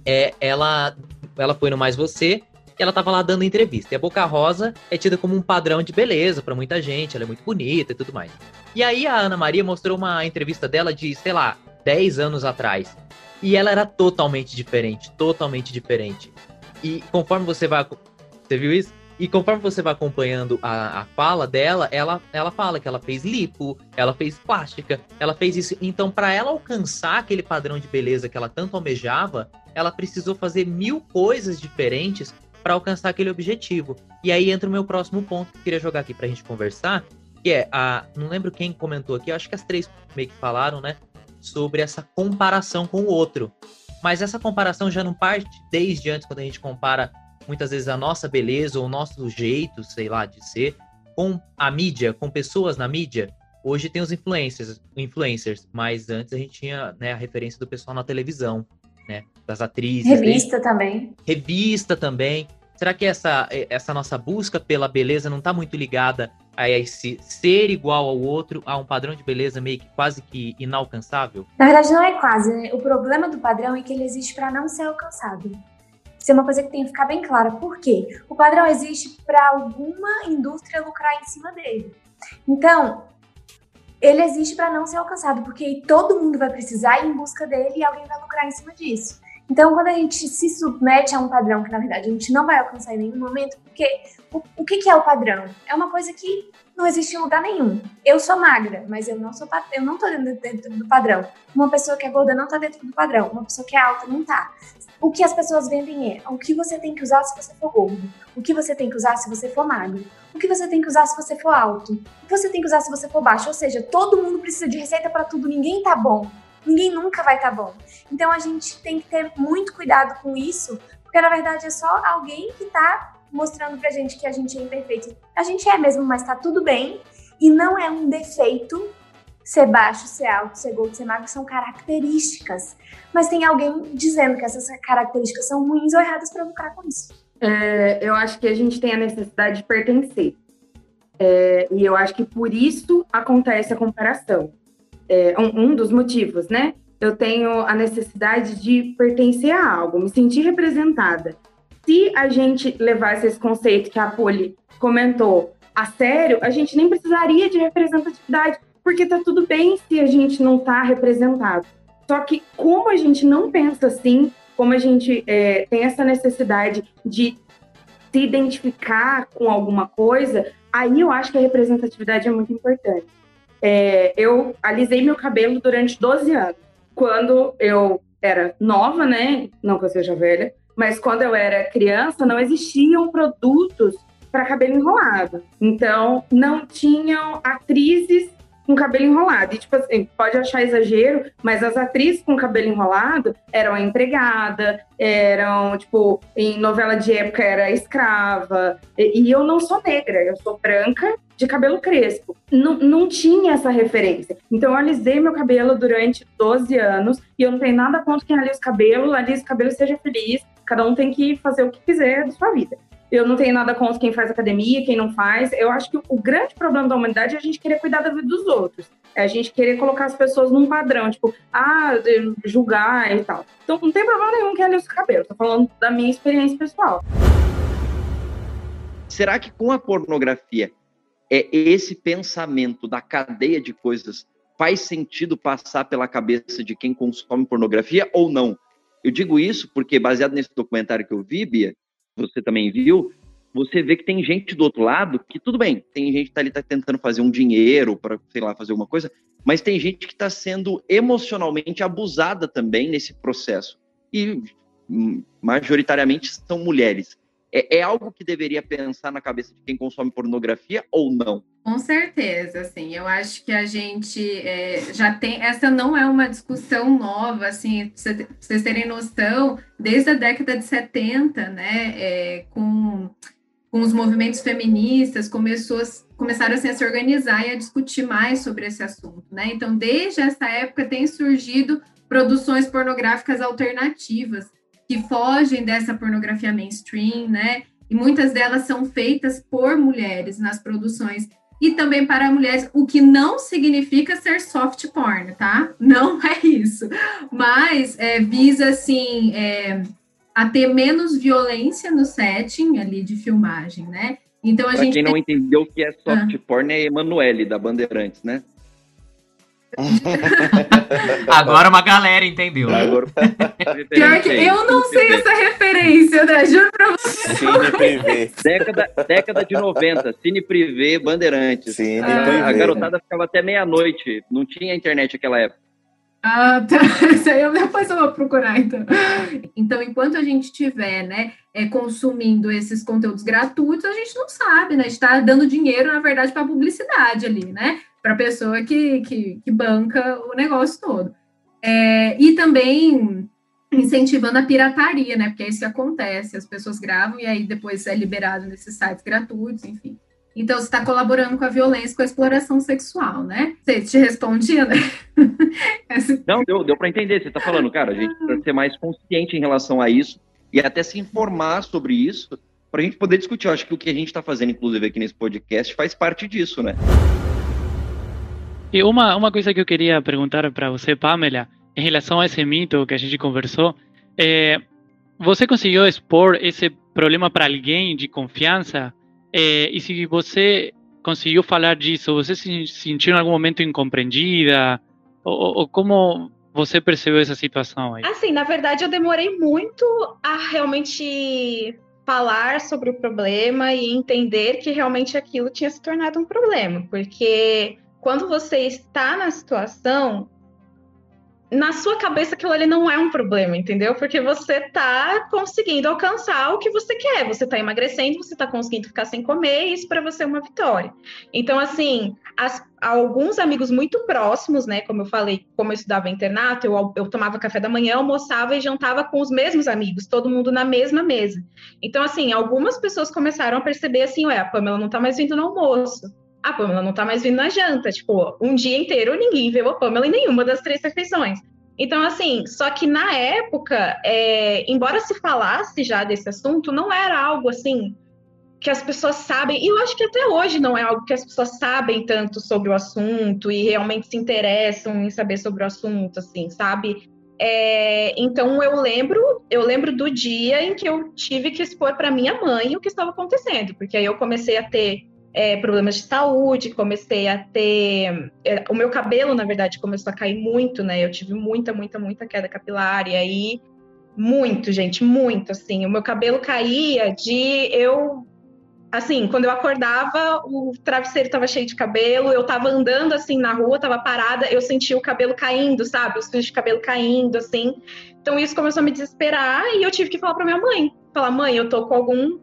é, ela, ela foi no Mais Você e ela tava lá dando entrevista. E a Boca Rosa é tida como um padrão de beleza para muita gente, ela é muito bonita e tudo mais. E aí a Ana Maria mostrou uma entrevista dela de, sei lá, 10 anos atrás. E ela era totalmente diferente, totalmente diferente. E conforme você vai. Você viu isso? E conforme você vai acompanhando a, a fala dela, ela, ela fala que ela fez lipo, ela fez plástica, ela fez isso. Então, para ela alcançar aquele padrão de beleza que ela tanto almejava, ela precisou fazer mil coisas diferentes para alcançar aquele objetivo. E aí entra o meu próximo ponto que eu queria jogar aqui para a gente conversar, que é a. Não lembro quem comentou aqui, acho que as três meio que falaram, né? Sobre essa comparação com o outro. Mas essa comparação já não parte desde antes, quando a gente compara muitas vezes a nossa beleza ou o nosso jeito, sei lá, de ser, com a mídia, com pessoas na mídia. Hoje tem os influencers, influencers, mas antes a gente tinha né, a referência do pessoal na televisão, né? Das atrizes. Revista né? também. Revista também. Será que essa, essa nossa busca pela beleza não está muito ligada a esse ser igual ao outro, a um padrão de beleza meio que quase que inalcançável? Na verdade, não é quase. Né? O problema do padrão é que ele existe para não ser alcançado. Isso é uma coisa que tem que ficar bem clara. Por quê? O padrão existe para alguma indústria lucrar em cima dele. Então, ele existe para não ser alcançado, porque todo mundo vai precisar ir em busca dele e alguém vai lucrar em cima disso. Então, quando a gente se submete a um padrão que, na verdade, a gente não vai alcançar em nenhum momento, porque o, o que, que é o padrão? É uma coisa que não existe em lugar nenhum. Eu sou magra, mas eu não sou eu não tô dentro, do padrão. Uma pessoa que é gorda não tá dentro do padrão. Uma pessoa que é alta não tá. O que as pessoas vendem é o que você tem que usar se você for gordo, o que você tem que usar se você for magro, o que você tem que usar se você for alto, o que você tem que usar se você for baixo. Ou seja, todo mundo precisa de receita para tudo, ninguém tá bom. Ninguém nunca vai estar tá bom. Então a gente tem que ter muito cuidado com isso, porque na verdade é só alguém que tá mostrando pra gente que a gente é imperfeito. A gente é mesmo, mas tá tudo bem. E não é um defeito ser baixo, ser alto, ser gordo, ser magro, são características. Mas tem alguém dizendo que essas características são ruins ou erradas para lucrar com isso. É, eu acho que a gente tem a necessidade de pertencer. É, e eu acho que por isso acontece a comparação. É, um, um, dos motivos, né? Eu tenho a necessidade de pertencer a algo, me sentir representada. Se a gente levasse esse conceito que a Poli comentou a sério, a gente nem precisaria de representatividade, porque tá tudo bem se a gente não tá representado. Só que como a gente não pensa assim, como a gente é, tem essa necessidade de se identificar com alguma coisa, aí eu acho que a representatividade é muito importante. É, eu alisei meu cabelo durante 12 anos. Quando eu era nova, né? Não que eu seja velha, mas quando eu era criança, não existiam produtos para cabelo enrolado. Então, não tinham atrizes com cabelo enrolado. E, tipo assim, pode achar exagero, mas as atrizes com cabelo enrolado eram a empregada, eram, tipo, em novela de época era escrava. E, e eu não sou negra, eu sou branca de cabelo crespo. Não, não tinha essa referência. Então eu alisei meu cabelo durante 12 anos e eu não tenho nada contra quem alisa o cabelo, alisa o cabelo seja feliz. Cada um tem que fazer o que quiser da sua vida. Eu não tenho nada contra quem faz academia, quem não faz. Eu acho que o grande problema da humanidade é a gente querer cuidar da vida dos outros. É a gente querer colocar as pessoas num padrão, tipo, ah, julgar e tal. Então não tem problema nenhum que use o cabelo. Tô falando da minha experiência pessoal. Será que com a pornografia é esse pensamento da cadeia de coisas faz sentido passar pela cabeça de quem consome pornografia ou não? Eu digo isso porque, baseado nesse documentário que eu vi, Bia, você também viu, você vê que tem gente do outro lado que, tudo bem, tem gente que tá ali tá tentando fazer um dinheiro para, sei lá, fazer alguma coisa, mas tem gente que está sendo emocionalmente abusada também nesse processo. E hum, majoritariamente são mulheres. É, é, algo que deveria pensar na cabeça de quem consome pornografia ou não? Com certeza, assim, eu acho que a gente é, já tem, essa não é uma discussão nova, assim, pra vocês terem noção, desde a década de 70, né, é, com, com os movimentos feministas, começou, começaram assim, a se organizar e a discutir mais sobre esse assunto, né, então desde essa época tem surgido produções pornográficas alternativas, que fogem dessa pornografia mainstream, né? E muitas delas são feitas por mulheres nas produções e também para mulheres, o que não significa ser soft porn, tá? Não é isso. Mas é, visa, assim, é, a ter menos violência no setting ali de filmagem, né? Então a pra gente. Quem não entendeu o que é soft ah. porn é Emanuele, da Bandeirantes, né? Agora uma galera entendeu. Agora... Pior que eu não sei essa referência, né? Juro pra você. Cine Privé. Década, década de 90, Cine Privé, Bandeirantes. Cine ah, A garotada ficava até meia-noite. Não tinha internet naquela época. Ah, tá. Isso aí eu, depois eu vou procurar, então. Então, enquanto a gente estiver, né, é, consumindo esses conteúdos gratuitos, a gente não sabe, né? A gente está dando dinheiro, na verdade, para publicidade ali, né? para a pessoa que, que, que, banca o negócio todo. É, e também incentivando a pirataria, né? Porque é isso que acontece, as pessoas gravam e aí depois é liberado nesses sites gratuitos, enfim. Então, você está colaborando com a violência, com a exploração sexual, né? Você te respondia, né? Não, deu, deu para entender. Você está falando, cara, a gente precisa ser mais consciente em relação a isso e até se informar sobre isso para a gente poder discutir. Eu acho que o que a gente está fazendo, inclusive, aqui nesse podcast faz parte disso, né? E uma, uma coisa que eu queria perguntar para você, Pamela, em relação a esse mito que a gente conversou, é, você conseguiu expor esse problema para alguém de confiança? É, e se você conseguiu falar disso, você se sentiu em algum momento incompreendida? Ou, ou como você percebeu essa situação aí? Assim, na verdade, eu demorei muito a realmente falar sobre o problema e entender que realmente aquilo tinha se tornado um problema, porque quando você está na situação, na sua cabeça aquilo ali não é um problema, entendeu? Porque você tá conseguindo alcançar o que você quer, você tá emagrecendo, você tá conseguindo ficar sem comer, e isso para você é uma vitória. Então, assim, as, alguns amigos muito próximos, né? Como eu falei, como eu estudava internato, eu, eu tomava café da manhã, almoçava e jantava com os mesmos amigos, todo mundo na mesma mesa. Então, assim, algumas pessoas começaram a perceber assim, ué, a Pamela não tá mais vindo no almoço a Pamela não tá mais vindo na janta. Tipo, um dia inteiro ninguém viu a Pamela em nenhuma das três refeições. Então, assim, só que na época, é, embora se falasse já desse assunto, não era algo assim que as pessoas sabem, e eu acho que até hoje não é algo que as pessoas sabem tanto sobre o assunto e realmente se interessam em saber sobre o assunto, assim, sabe? É, então eu lembro, eu lembro do dia em que eu tive que expor para minha mãe o que estava acontecendo, porque aí eu comecei a ter é, problemas de saúde, comecei a ter. É, o meu cabelo, na verdade, começou a cair muito, né? Eu tive muita, muita, muita queda capilar, e aí. Muito, gente, muito, assim. O meu cabelo caía de eu. Assim, quando eu acordava, o travesseiro estava cheio de cabelo, eu estava andando assim na rua, estava parada, eu sentia o cabelo caindo, sabe? Os fios de cabelo caindo, assim. Então isso começou a me desesperar e eu tive que falar para minha mãe. Falar, mãe, eu tô com algum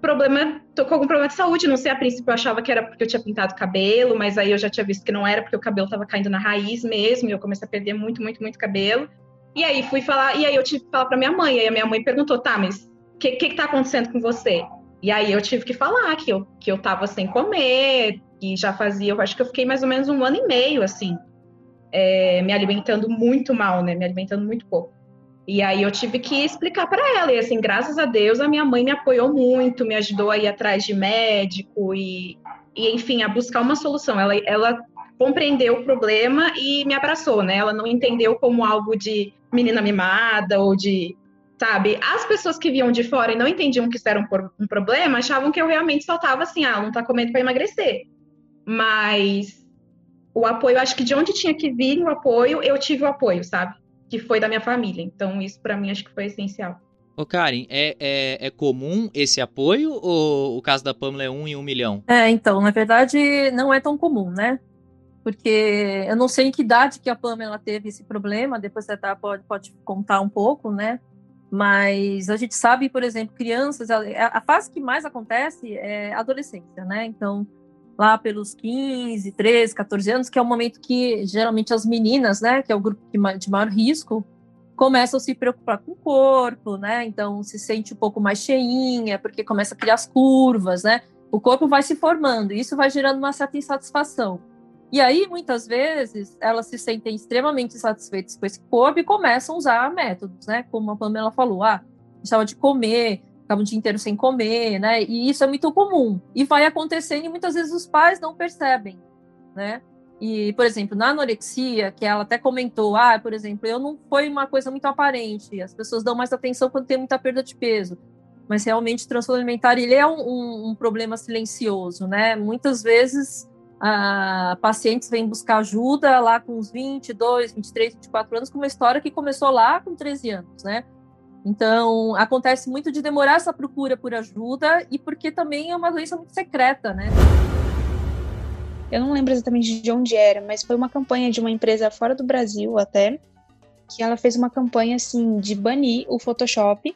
problema, tô com algum problema de saúde, não sei, a princípio eu achava que era porque eu tinha pintado o cabelo, mas aí eu já tinha visto que não era, porque o cabelo tava caindo na raiz mesmo, e eu comecei a perder muito, muito, muito cabelo. E aí fui falar, e aí eu tive que falar pra minha mãe, e aí a minha mãe perguntou, tá, mas o que, que que tá acontecendo com você? E aí eu tive que falar que eu, que eu tava sem comer, e já fazia, eu acho que eu fiquei mais ou menos um ano e meio, assim, é, me alimentando muito mal, né, me alimentando muito pouco. E aí eu tive que explicar para ela. E assim, graças a Deus, a minha mãe me apoiou muito, me ajudou a ir atrás de médico e, e enfim, a buscar uma solução. Ela, ela compreendeu o problema e me abraçou, né? Ela não entendeu como algo de menina mimada ou de, sabe? As pessoas que viam de fora e não entendiam que isso era um, um problema, achavam que eu realmente só tava assim, ah, não tá comendo para emagrecer. Mas o apoio, acho que de onde tinha que vir o apoio, eu tive o apoio, sabe? Que foi da minha família. Então, isso para mim acho que foi essencial. Ô, Karen, é, é, é, comum esse apoio ou o caso da Pamela é um em um milhão? É, então, na verdade, não é tão comum, né? Porque eu não sei em que idade que a Pamela teve esse problema, depois você tá, pode, pode contar um pouco, né? Mas a gente sabe, por exemplo, crianças, a, a fase que mais acontece é a adolescência, né? Então, lá pelos 15, 13, 14 anos, que é o momento que geralmente as meninas, né, que é o grupo de maior risco, começam a se preocupar com o corpo, né? Então se sente um pouco mais cheinha, porque começa a criar as curvas, né? O corpo vai se formando, e isso vai gerando uma certa insatisfação. E aí, muitas vezes, elas se sentem extremamente satisfeitas com esse corpo e começam a usar métodos, né? Como a Pamela falou, ah, deixava de comer, ficava o dia inteiro sem comer, né? E isso é muito comum. E vai acontecendo e muitas vezes os pais não percebem, né? E, por exemplo, na anorexia, que ela até comentou, ah, por exemplo, eu não foi uma coisa muito aparente, as pessoas dão mais atenção quando tem muita perda de peso. Mas realmente o transtorno alimentar ele é um, um, um problema silencioso, né? Muitas vezes ah, pacientes vêm buscar ajuda lá com uns 22, 23, 24 anos, com uma história que começou lá com 13 anos, né? Então, acontece muito de demorar essa procura por ajuda e porque também é uma doença muito secreta, né? Eu não lembro exatamente de onde era, mas foi uma campanha de uma empresa fora do Brasil até, que ela fez uma campanha assim de banir o Photoshop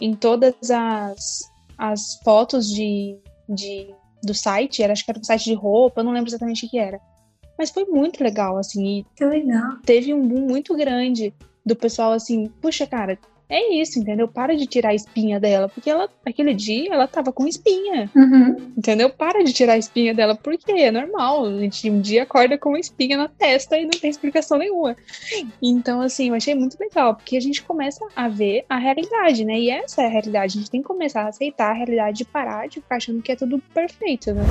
em todas as, as fotos de, de, do site, era, acho que era um site de roupa, eu não lembro exatamente o que era. Mas foi muito legal, assim. que legal. Teve um boom muito grande do pessoal assim, puxa, cara, é isso, entendeu? Para de tirar a espinha dela, porque ela, aquele dia, ela tava com espinha. Uhum. Entendeu? Para de tirar a espinha dela, porque é normal. A gente um dia acorda com uma espinha na testa e não tem explicação nenhuma. Então, assim, eu achei muito legal, porque a gente começa a ver a realidade, né? E essa é a realidade. A gente tem que começar a aceitar a realidade e parar de ficar achando que é tudo perfeito, né?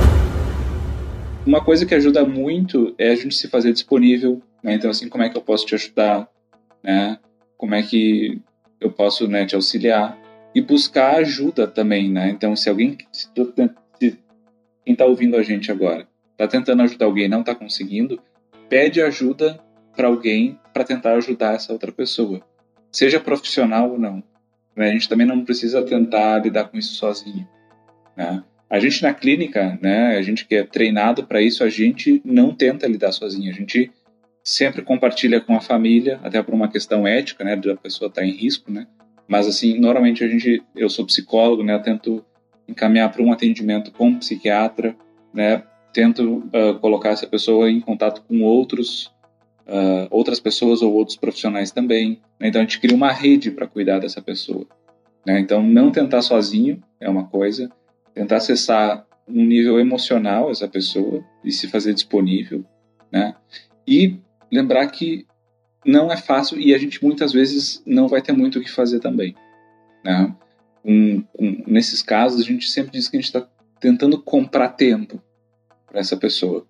Uma coisa que ajuda muito é a gente se fazer disponível, né? Então, assim, como é que eu posso te ajudar, né? Como é que eu posso né, te auxiliar e buscar ajuda também, né? Então, se alguém, se, se quem está ouvindo a gente agora está tentando ajudar alguém não está conseguindo, pede ajuda para alguém para tentar ajudar essa outra pessoa, seja profissional ou não. Né? A gente também não precisa tentar lidar com isso sozinho. Né? A gente na clínica, né, a gente que é treinado para isso, a gente não tenta lidar sozinho, a gente sempre compartilha com a família, até por uma questão ética, né, da pessoa estar tá em risco, né? Mas assim, normalmente a gente, eu sou psicólogo, né, eu tento encaminhar para um atendimento com um psiquiatra, né? Tento uh, colocar essa pessoa em contato com outros uh, outras pessoas ou outros profissionais também. Né? Então a gente cria uma rede para cuidar dessa pessoa. Né? Então não tentar sozinho é uma coisa, tentar acessar um nível emocional essa pessoa e se fazer disponível, né? E lembrar que não é fácil e a gente muitas vezes não vai ter muito o que fazer também, né? Um, um, nesses casos a gente sempre diz que a gente está tentando comprar tempo para essa pessoa,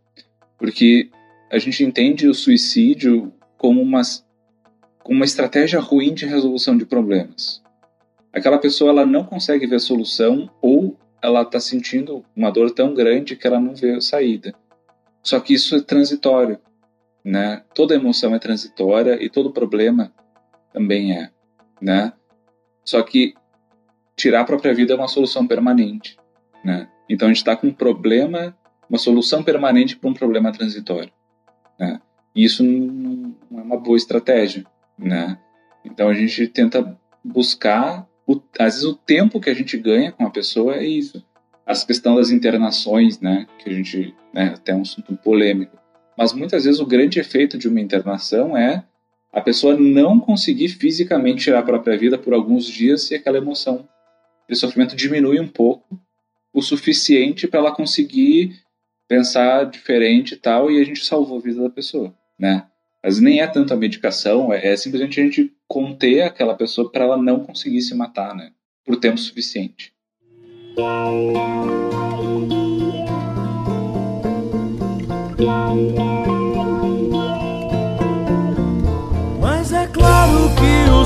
porque a gente entende o suicídio como uma, uma estratégia ruim de resolução de problemas. Aquela pessoa ela não consegue ver a solução ou ela está sentindo uma dor tão grande que ela não vê saída. Só que isso é transitório, né? Toda emoção é transitória e todo problema também é, né? Só que tirar a própria vida é uma solução permanente, né? Então a gente está com um problema, uma solução permanente para um problema transitório. Né? E isso não, é uma boa estratégia. Né? Então a gente tenta buscar, o, às vezes o tempo que a gente ganha com a pessoa é isso. As questões das internações, né, que a gente, né, até um assunto polêmico. Mas muitas vezes o grande efeito de uma internação é a pessoa não conseguir fisicamente tirar a própria vida por alguns dias e aquela emoção, aquele sofrimento diminui um pouco, o suficiente para ela conseguir pensar diferente e tal, e a gente salvou a vida da pessoa, né? Mas nem é tanto a medicação, é, é simplesmente a gente conter aquela pessoa para ela não conseguir se matar, né? Por tempo suficiente.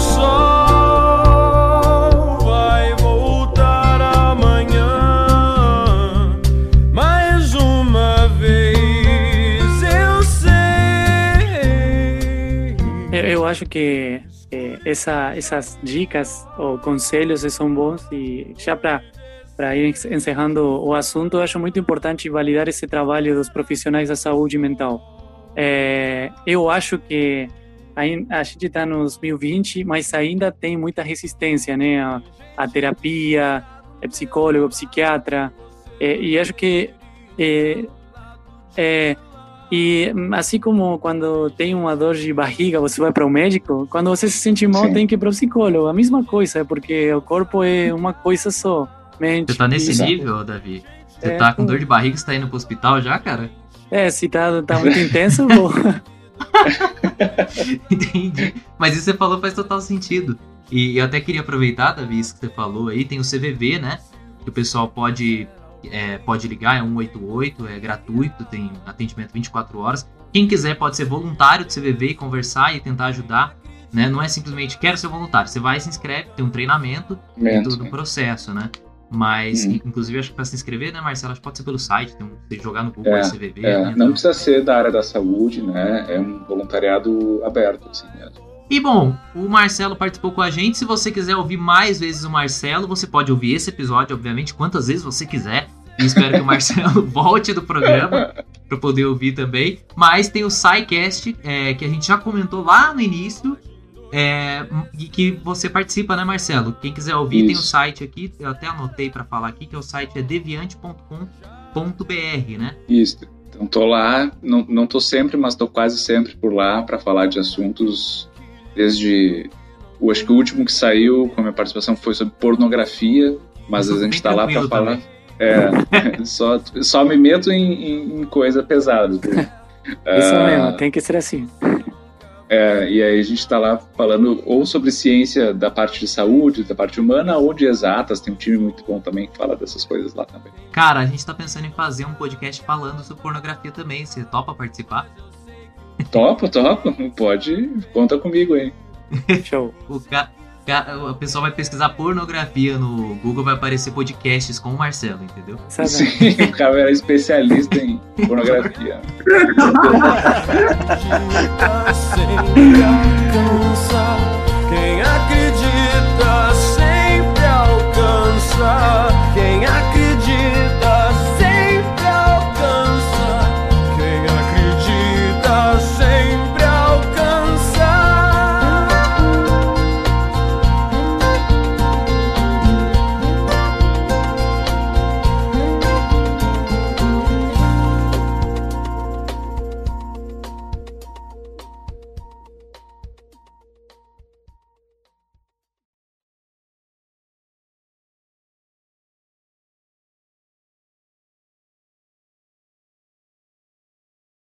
Sol acho que eh, essa, essas dicas ou conselhos são bons e já para para ir encerrando o assunto, acho muito importante validar esse trabalho dos profissionais da saúde mental. É, eu acho que a, gente está nos 2020, mas ainda tem muita resistência, né? A, a terapia, é psicólogo, psiquiatra, é, e acho que é, é e assim como quando tem uma dor de barriga, você vai para o médico, quando você se sente mal, Sim. tem que ir para o psicólogo. A mesma coisa, porque o corpo é uma coisa só. Mente, você tá nesse nível, Davi? Você é, tá com dor de barriga, você tá indo pro hospital já, cara? É, se tá, tá muito intenso, vou. Entendi. Mas isso que você falou faz total sentido. E eu até queria aproveitar, Davi, isso que você falou aí, tem o CVV, né? Que o pessoal pode é, pode ligar, é 188, é gratuito, tem atendimento 24 horas. Quem quiser pode ser voluntário do CVV e conversar e tentar ajudar. Né? Não é simplesmente quero ser voluntário, você vai se inscreve, tem um treinamento Menos, todo o processo, né? Mas, hum. inclusive, acho que para se inscrever, né, Marcelo, acho que pode ser pelo site, tem um, você jogar no Google é, CVV. É. Né, não precisa ser da área da saúde, né? É um voluntariado aberto, assim mesmo. E bom, o Marcelo participou com a gente. Se você quiser ouvir mais vezes o Marcelo, você pode ouvir esse episódio, obviamente, quantas vezes você quiser. E espero que o Marcelo volte do programa para poder ouvir também. Mas tem o SciCast, é, que a gente já comentou lá no início. É, e que você participa, né, Marcelo? Quem quiser ouvir, Isso. tem o site aqui, eu até anotei para falar aqui, que é o site é deviante.com.br, né? Isso. Então tô lá, não, não tô sempre, mas tô quase sempre por lá para falar de assuntos desde. Eu acho que o último que saiu com a minha participação foi sobre pornografia, mas a gente tá lá para falar. É, só, só me meto em, em coisa pesada. Isso uh, mesmo, tem que ser assim. É, e aí a gente está lá falando ou sobre ciência da parte de saúde, da parte humana, ou de exatas. Tem um time muito bom também que fala dessas coisas lá também. Cara, a gente está pensando em fazer um podcast falando sobre pornografia também. Você topa participar? Topa, topa. Pode, conta comigo aí. Show. o, ca o pessoal vai pesquisar pornografia no Google, vai aparecer podcasts com o Marcelo, entendeu? Sim, o cara era especialista em pornografia. Quem acredita sempre alcança. Quem acredita